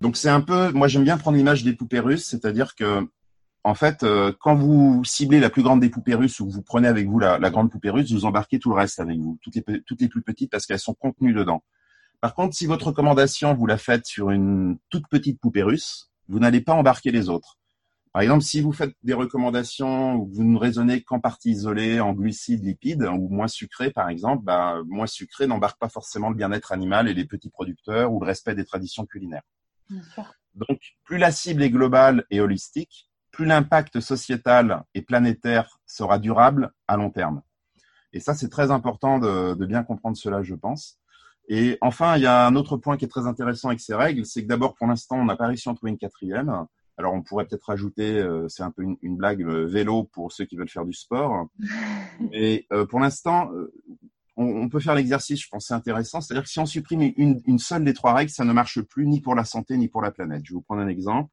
Donc c'est un peu, moi j'aime bien prendre l'image des poupées russes, c'est-à-dire que en fait, euh, quand vous ciblez la plus grande des poupées russes ou vous prenez avec vous la, grande poupée russe, vous embarquez tout le reste avec vous, toutes les, toutes les plus petites parce qu'elles sont contenues dedans. Par contre, si votre recommandation, vous la faites sur une toute petite poupée russe, vous n'allez pas embarquer les autres. Par exemple, si vous faites des recommandations où vous ne raisonnez qu'en partie isolée, en glucides, lipides, ou moins sucré, par exemple, bah, moins sucré n'embarque pas forcément le bien-être animal et les petits producteurs ou le respect des traditions culinaires. Donc, plus la cible est globale et holistique, plus l'impact sociétal et planétaire sera durable à long terme. Et ça, c'est très important de, de, bien comprendre cela, je pense. Et enfin, il y a un autre point qui est très intéressant avec ces règles, c'est que d'abord, pour l'instant, on n'a pas réussi à en trouver une quatrième. Alors on pourrait peut-être rajouter, euh, c'est un peu une, blague, vélo pour ceux qui veulent faire du sport. Mais euh, pour l'instant, euh, on, peut faire l'exercice, je pense c'est intéressant. C'est-à-dire que si on supprime une, une, seule des trois règles, ça ne marche plus ni pour la santé ni pour la planète. Je vais vous prendre un exemple.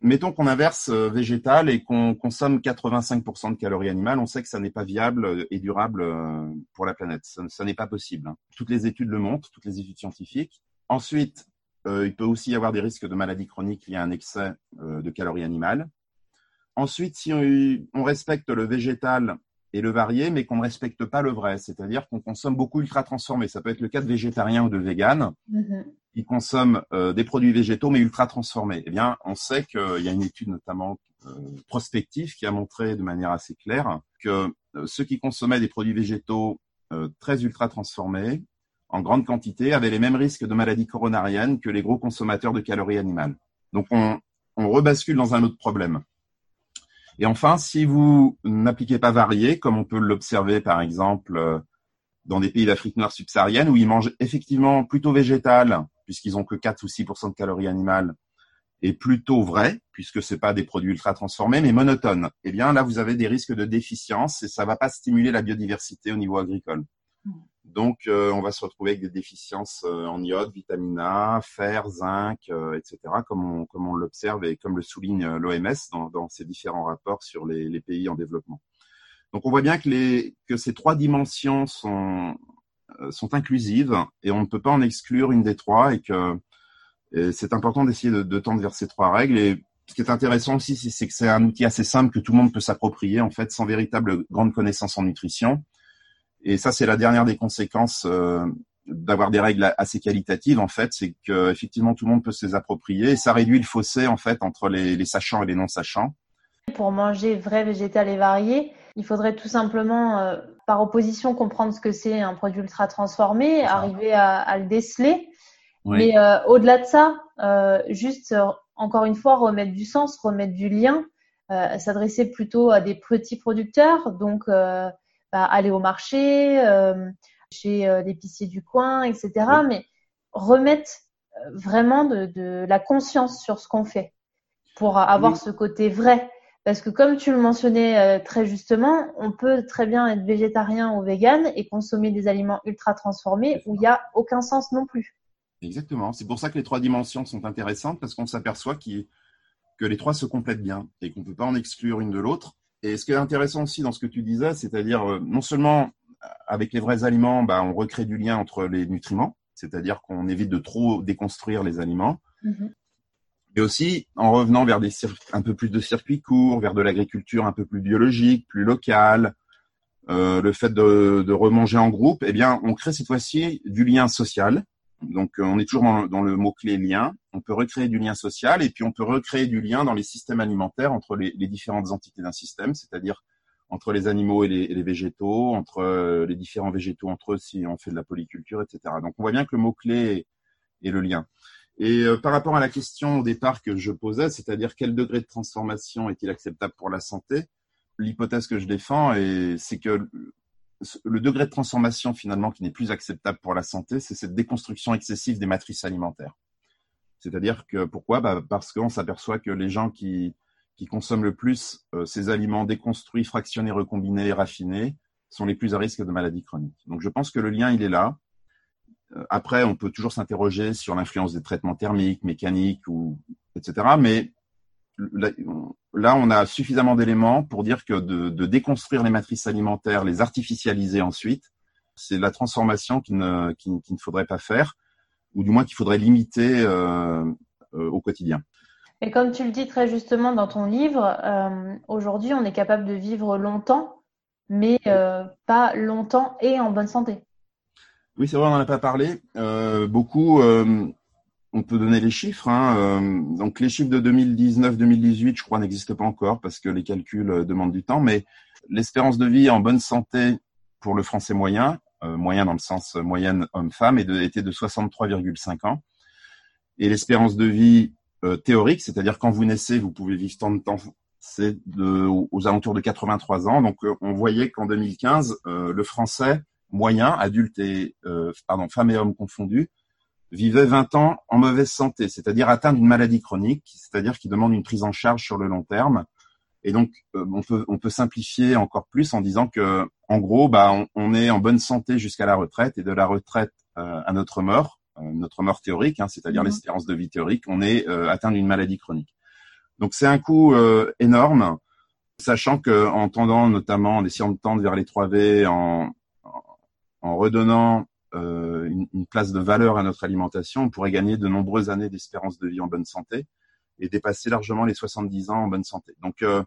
Mettons qu'on inverse végétal et qu'on consomme 85% de calories animales, on sait que ça n'est pas viable et durable pour la planète. Ça, n'est pas possible. Hein. Toutes les études le montrent, toutes les études scientifiques. Ensuite, euh, il peut aussi y avoir des risques de maladies chroniques liés à un excès euh, de calories animales. Ensuite, si on, respecte le végétal et le varié, mais qu'on ne respecte pas le vrai, c'est-à-dire qu'on consomme beaucoup ultra transformés. Ça peut être le cas de végétariens ou de véganes mm-hmm. qui consomment euh, des produits végétaux mais ultra transformés. Eh bien, on sait qu'il y a une étude notamment prospective qui a montré de manière assez claire que ceux qui consommaient des produits végétaux très ultra transformés en grande quantité avaient les mêmes risques de maladies coronariennes que les gros consommateurs de calories animales. Donc on, rebascule dans un autre problème. Et enfin, si vous n'appliquez pas varié, comme on peut l'observer par exemple euh, dans des pays d'Afrique noire subsaharienne où ils mangent effectivement plutôt végétal, puisqu'ils ont que 4 ou 6% de calories animales, et plutôt vrai, puisque c'est pas des produits ultra transformés, mais monotones. Eh bien, là, vous avez des risques de déficience et ça va pas stimuler la biodiversité au niveau agricole. Donc, euh, on va se retrouver avec des déficiences euh, en iode, vitamine A, fer, zinc, euh, etc., comme on, comme on l'observe et comme le souligne l'OMS dans, ses différents rapports sur les, les, pays en développement. Donc, on voit bien que, les, que ces trois dimensions sont, sont inclusives et on ne peut pas en exclure une des trois et que c'est important d'essayer de, de, tendre vers ces trois règles. Et ce qui est intéressant aussi, c'est que c'est un outil assez simple que tout le monde peut s'approprier, en fait, sans véritable grande connaissance en nutrition et ça, c'est la dernière des conséquences euh, d'avoir des règles assez qualitatives, en fait, c'est que effectivement tout le monde peut se les approprier. Et ça réduit le fossé en fait entre les, sachants et les non sachants. Pour manger vrai, végétal et varié, il faudrait tout simplement, euh, par opposition, comprendre ce que c'est un produit ultra transformé, arriver à, le déceler. Mais euh, au-delà de ça, juste encore une fois remettre du sens, remettre du lien, s'adresser plutôt à des petits producteurs, donc bah, aller au marché, euh, chez euh, l'épicier du coin, etc. Mais remettre euh, vraiment de, la conscience sur ce qu'on fait pour avoir ce côté vrai. Parce que comme tu le mentionnais très justement, on peut très bien être végétarien ou vegan et consommer des aliments ultra transformés où il n'y a aucun sens non plus. Exactement. C'est pour ça que les trois dimensions sont intéressantes parce qu'on s'aperçoit que les trois se complètent bien et qu'on ne peut pas en exclure une de l'autre. Et ce qui est intéressant aussi dans ce que tu disais, c'est-à-dire euh, non seulement euh, avec les vrais aliments, bah, on recrée du lien entre les nutriments, c'est-à-dire qu'on évite de trop déconstruire les aliments, mm-hmm. mais aussi en revenant vers des un peu plus de circuits courts, vers de l'agriculture un peu plus biologique, plus locale, euh, le fait de, de, remanger en groupe, eh bien, on crée cette fois-ci du lien social donc, euh, on est toujours dans, le mot-clé lien. On peut recréer du lien social et puis on peut recréer du lien dans les systèmes alimentaires entre les, différentes entités d'un système, c'est-à-dire entre les animaux et les, végétaux, entre euh, les différents végétaux entre eux si on fait de la polyculture, etc. Donc, on voit bien que le mot-clé est, le lien. Et euh, par rapport à la question au départ que je posais, c'est-à-dire quel degré de transformation est-il acceptable pour la santé, l'hypothèse que je défends, c'est que le degré de transformation finalement qui n'est plus acceptable pour la santé, c'est cette déconstruction excessive des matrices alimentaires. C'est-à-dire que pourquoi? Bah Parce qu'on s'aperçoit que les gens qui, qui consomment le plus euh, ces aliments déconstruits, fractionnés, recombinés raffinés sont les plus à risque de maladies chroniques. Donc je pense que le lien, il est là. Euh, après, on peut toujours s'interroger sur l'influence des traitements thermiques, mécaniques, ou, etc. Mais là, on a suffisamment d'éléments pour dire que de, déconstruire les matrices alimentaires, les artificialiser ensuite, c'est la transformation qu'il ne, ne faudrait pas faire, ou du moins qu'il faudrait limiter euh, euh, au quotidien. Et comme tu le dis très justement dans ton livre, euh, aujourd'hui, on est capable de vivre longtemps, mais pas longtemps et en bonne santé. Oui, c'est vrai, on n'en a pas parlé. beaucoup on peut donner les chiffres. Hein, euh, donc les chiffres de 2019-2018, je crois, n'existent pas encore parce que les calculs euh, demandent du temps. Mais l'espérance de vie en bonne santé pour le Français moyen, euh, moyen dans le sens moyenne homme-femme, était de 63,5 ans. Et l'espérance de vie théorique, c'est-à-dire quand vous naissez, vous pouvez vivre tant de temps, c'est aux alentours de 83 ans. Donc on voyait qu'en 2015, le Français moyen, adulte et pardon, femme et homme confondus, vivait 20 ans en mauvaise santé, c'est-à-dire atteint d'une maladie chronique, c'est-à-dire qui demande une prise en charge sur le long terme. Et donc, euh, on, peut, on peut simplifier encore plus en disant que, en gros, bah, on, est en bonne santé jusqu'à la retraite et de la retraite euh, à notre mort, euh, notre mort théorique, hein, c'est-à-dire mmh. l'espérance de vie théorique, on est atteint d'une maladie chronique. Donc, c'est un coût énorme, sachant que en tendant notamment, en essayant de tendre vers les 3V, en, en redonnant euh, une, place de valeur à notre alimentation, on pourrait gagner de nombreuses années d'espérance de vie en bonne santé et dépasser largement les 70 ans en bonne santé. Donc, euh,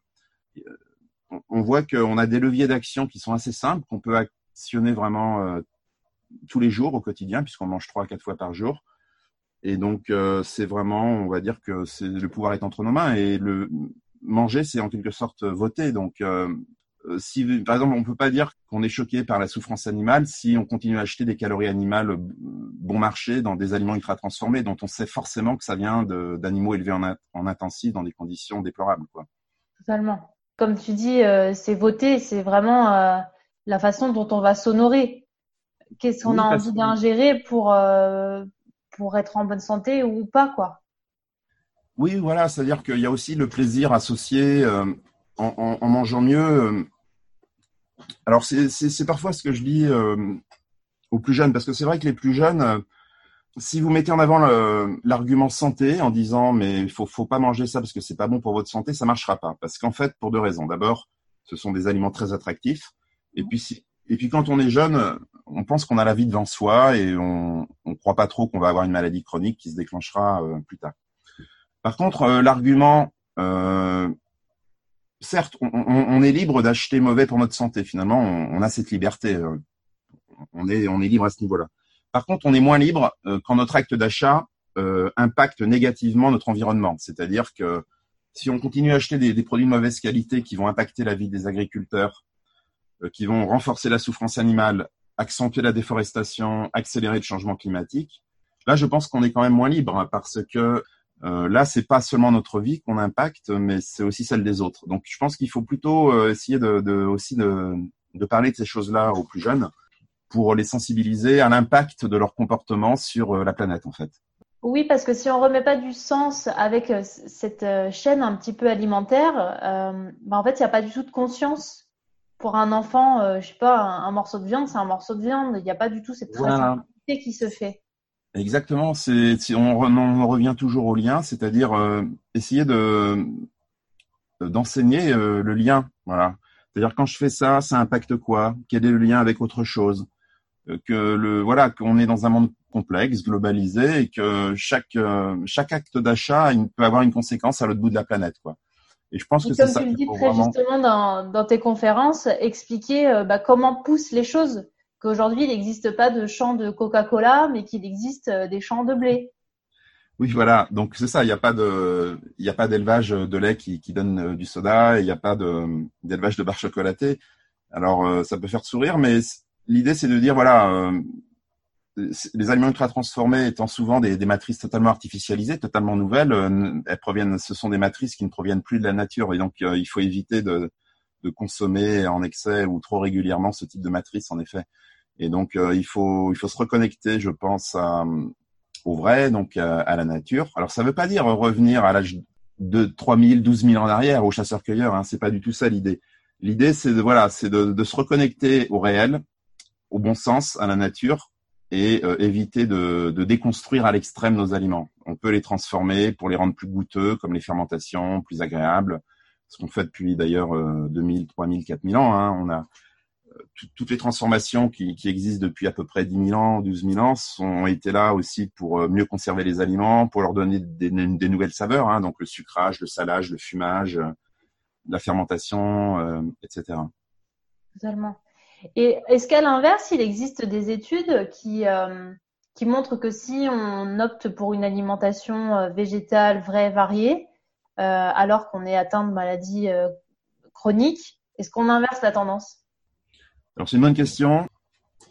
on voit qu'on a des leviers d'action qui sont assez simples, qu'on peut actionner vraiment euh, tous les jours au quotidien, puisqu'on mange trois à quatre fois par jour. Et donc, c'est vraiment, on va dire que le pouvoir est entre nos mains et le manger, c'est en quelque sorte voter. Donc, euh, si, par exemple, on peut pas dire qu'on est choqué par la souffrance animale si on continue à acheter des calories animales bon marché dans des aliments ultra transformés dont on sait forcément que ça vient d'animaux élevés en, en, intensif dans des conditions déplorables. Quoi. Totalement. Comme tu dis, euh, c'est voter, c'est vraiment euh, la façon dont on va s'honorer. Qu'est-ce qu'on a envie d'ingérer pour, pour être en bonne santé ou pas, quoi? Oui, voilà, c'est-à-dire qu'il y a aussi le plaisir associé en, mangeant mieux. Euh, alors c'est parfois ce que je dis euh, aux plus jeunes, parce que c'est vrai que les plus jeunes, euh, si vous mettez en avant l'argument santé en disant mais il faut faut pas manger ça parce que c'est pas bon pour votre santé, ça marchera pas. Parce qu'en fait, pour deux raisons. D'abord, ce sont des aliments très attractifs, et puis si, et puis quand on est jeune, on pense qu'on a la vie devant soi et on ne croit pas trop qu'on va avoir une maladie chronique qui se déclenchera plus tard. Par contre, l'argument certes, on, est libre d'acheter mauvais pour notre santé. Finalement, on, a cette liberté. Euh, on est, on est libre à ce niveau-là. Par contre, on est moins libre euh, quand notre acte d'achat euh, impacte négativement notre environnement. C'est-à-dire que si on continue à acheter des, produits de mauvaise qualité qui vont impacter la vie des agriculteurs, qui vont renforcer la souffrance animale, accentuer la déforestation, accélérer le changement climatique, là, je pense qu'on est quand même moins libre hein, parce que euh, là, c'est pas seulement notre vie qu'on impacte, mais c'est aussi celle des autres. Donc, je pense qu'il faut plutôt euh, essayer de, de aussi de, de, parler de ces choses-là aux plus jeunes pour les sensibiliser à l'impact de leur comportement sur euh, la planète, en fait. Oui, parce que si on remet pas du sens avec euh, cette chaîne un petit peu alimentaire, bah en fait, il n'y a pas du tout de conscience. Pour un enfant, je sais pas, un, morceau de viande, c'est un morceau de viande. Il n'y a pas du tout cette voilà. qui se fait. Exactement. C'est on, on, revient toujours au lien, c'est-à-dire euh, essayer de d'enseigner euh, le lien. Voilà. C'est-à-dire quand je fais ça, ça impacte quoi? Quel est le lien avec autre chose? Euh, Que le voilà qu'on est dans un monde complexe, globalisé, et que chaque chaque acte d'achat peut avoir une conséquence à l'autre bout de la planète, quoi. Et je pense que c'est ça. Comme tu le dis très justement dans, dans tes conférences, expliquer bah, comment poussent les choses qu'aujourd'hui, il n'existe pas de champ de Coca-Cola, mais qu'il existe euh, des champs de blé. Oui, voilà. Donc c'est ça. Il n'y a pas de, d'élevage de lait qui, qui donne euh, du soda. Il n'y a pas de d'élevage de barres chocolatées. Alors euh, ça peut faire sourire, mais l'idée c'est de dire voilà, les aliments ultra transformés étant souvent des, des, matrices totalement artificialisées, totalement nouvelles, elles proviennent, ce sont des matrices qui ne proviennent plus de la nature et donc il faut éviter de, de, consommer en excès ou trop régulièrement ce type de matrice en effet. Et donc euh, il faut il faut se reconnecter, je pense, à, au vrai, donc à, la nature. Alors ça ne veut pas dire revenir à l'âge de 3000, 12 000 ans en arrière aux chasseurs-cueilleurs, hein, c'est pas du tout ça l'idée. L'idée c'est de voilà, c'est de, de se reconnecter au réel, au bon sens, à la nature et euh, éviter de, de, déconstruire à l'extrême nos aliments. On peut les transformer pour les rendre plus goûteux, comme les fermentations, plus agréables, ce qu'on fait depuis d'ailleurs euh, 2000, 3000, 4000 ans. Hein. On a euh, toutes les transformations qui, existent depuis à peu près 10 000 ans, 12 000 ans, ont été là aussi pour euh, mieux conserver les aliments, pour leur donner des, nouvelles saveurs, hein, donc le sucrage, le salage, le fumage, la fermentation, etc. Totalement. Et est-ce qu'à l'inverse, il existe des études qui, euh, qui montrent que si on opte pour une alimentation euh, végétale vraie, variée, euh, alors qu'on est atteint de maladies euh, chroniques, est-ce qu'on inverse la tendance? Alors c'est une bonne question.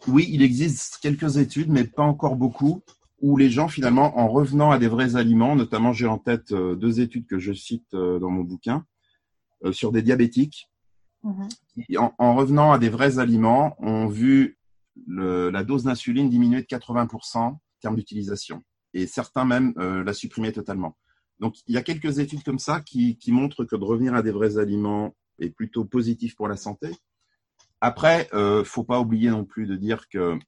Oui, il existe quelques études, mais pas encore beaucoup, où les gens finalement, en revenant à des vrais aliments, notamment j'ai en tête deux études que je cite dans mon bouquin, sur des diabétiques, Mhm. en, revenant à des vrais aliments, ont vu le, la dose d'insuline diminuer de 80% en termes d'utilisation. Et certains même euh, la supprimer totalement. Donc, il y a quelques études comme ça qui, qui, montrent que de revenir à des vrais aliments est plutôt positif pour la santé. Après, euh, faut pas oublier non plus de dire que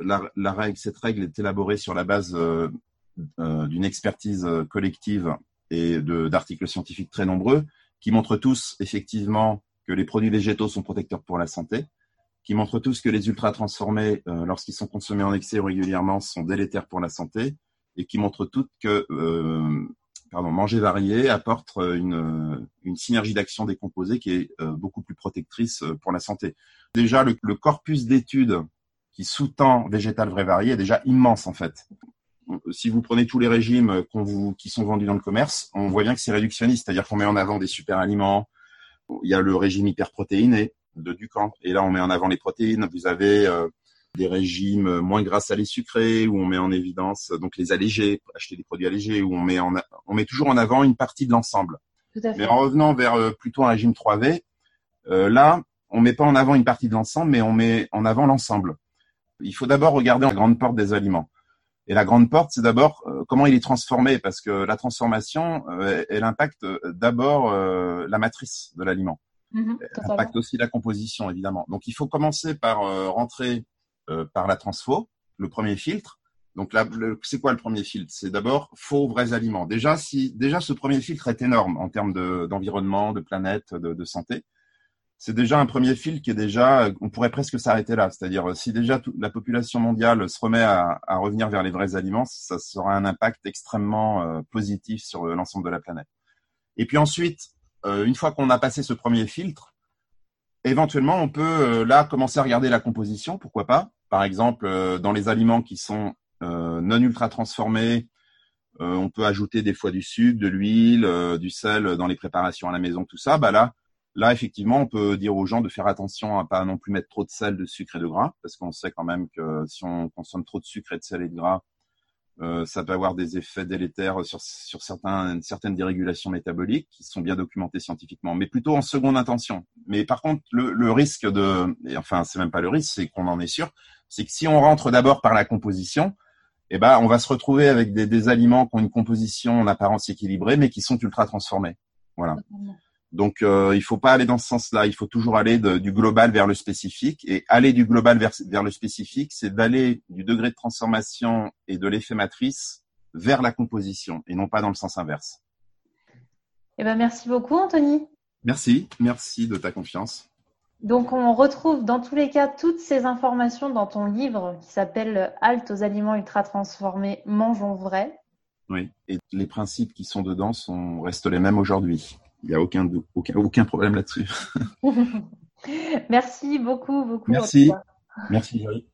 la, la règle, cette règle est élaborée sur la base euh, euh d'une expertise collective et d'articles scientifiques très nombreux qui montrent tous effectivement que les produits végétaux sont protecteurs pour la santé, qui montrent tous que les ultra transformés, euh, lorsqu'ils sont consommés en excès ou régulièrement, sont délétères pour la santé, et qui montrent toutes que euh, pardon, manger varié apporte une, une synergie d'action des composés qui est euh, beaucoup plus protectrice euh, pour la santé. Déjà, le, le corpus d'études qui sous-tend végétal vrai varié est déjà immense en fait. Si vous prenez tous les régimes vous, qui sont vendus dans le commerce, on voit bien que c'est réductionniste, c'est-à-dire qu'on met en avant des super aliments, il y a le régime hyperprotéiné de Ducamp. Et là, on met en avant les protéines. Vous avez euh, des régimes moins gras salés sucrés où on met en évidence donc les allégés, acheter des produits allégés où on met en, on met toujours en avant une partie de l'ensemble. Mais en revenant vers euh, plutôt un régime 3V, euh, là, on met pas en avant une partie de l'ensemble, mais on met en avant l'ensemble. Il faut d'abord regarder la grande porte des aliments. Et la grande porte, c'est d'abord euh, comment il est transformé, parce que la transformation, euh, elle impacte euh, d'abord la matrice de l'aliment. Mmh, elle impacte aussi la composition, évidemment. Donc, il faut commencer par rentrer par la transfo, le premier filtre. Donc, là, c'est quoi le premier filtre? C'est d'abord faux vrais aliments. Déjà, si déjà ce premier filtre est énorme en termes d'environnement, de, planète, de, de santé c'est déjà un premier fil qui est déjà, on pourrait presque s'arrêter là. C'est-à-dire, si déjà toute la population mondiale se remet à, à, revenir vers les vrais aliments, ça sera un impact extrêmement euh, positif sur euh, l'ensemble de la planète. Et puis ensuite, euh, une fois qu'on a passé ce premier filtre, éventuellement, on peut là commencer à regarder la composition, pourquoi pas. Par exemple, dans les aliments qui sont non ultra transformés, on peut ajouter des fois du sucre, de l'huile, du sel dans les préparations à la maison, tout ça. Bah là, Là, effectivement, on peut dire aux gens de faire attention à pas non plus mettre trop de sel, de sucre et de gras, parce qu'on sait quand même que si on consomme trop de sucre et de sel et de gras, euh, ça peut avoir des effets délétères sur, sur certains, certaines dérégulations métaboliques qui sont bien documentées scientifiquement, mais plutôt en seconde intention. Mais par contre, le, le risque de, et enfin, c'est même pas le risque, c'est qu'on en est sûr, c'est que si on rentre d'abord par la composition, eh ben, on va se retrouver avec des, des aliments qui ont une composition en apparence équilibrée, mais qui sont ultra transformés. Voilà. Donc, euh, il faut pas aller dans ce sens-là. Il faut toujours aller du global vers le spécifique. Et aller du global vers, vers le spécifique, c'est d'aller du degré de transformation et de l'effet matrice vers la composition, et non pas dans le sens inverse. Eh ben, merci beaucoup, Anthony. Merci, merci de ta confiance. Donc, on retrouve dans tous les cas toutes ces informations dans ton livre qui s'appelle Halte aux aliments ultra transformés, mangeons vrai. Oui, et les principes qui sont dedans sont, restent les mêmes aujourd'hui. Il n'y a aucun, aucun, aucun problème là-dessus. Merci beaucoup, beaucoup. Merci. Merci.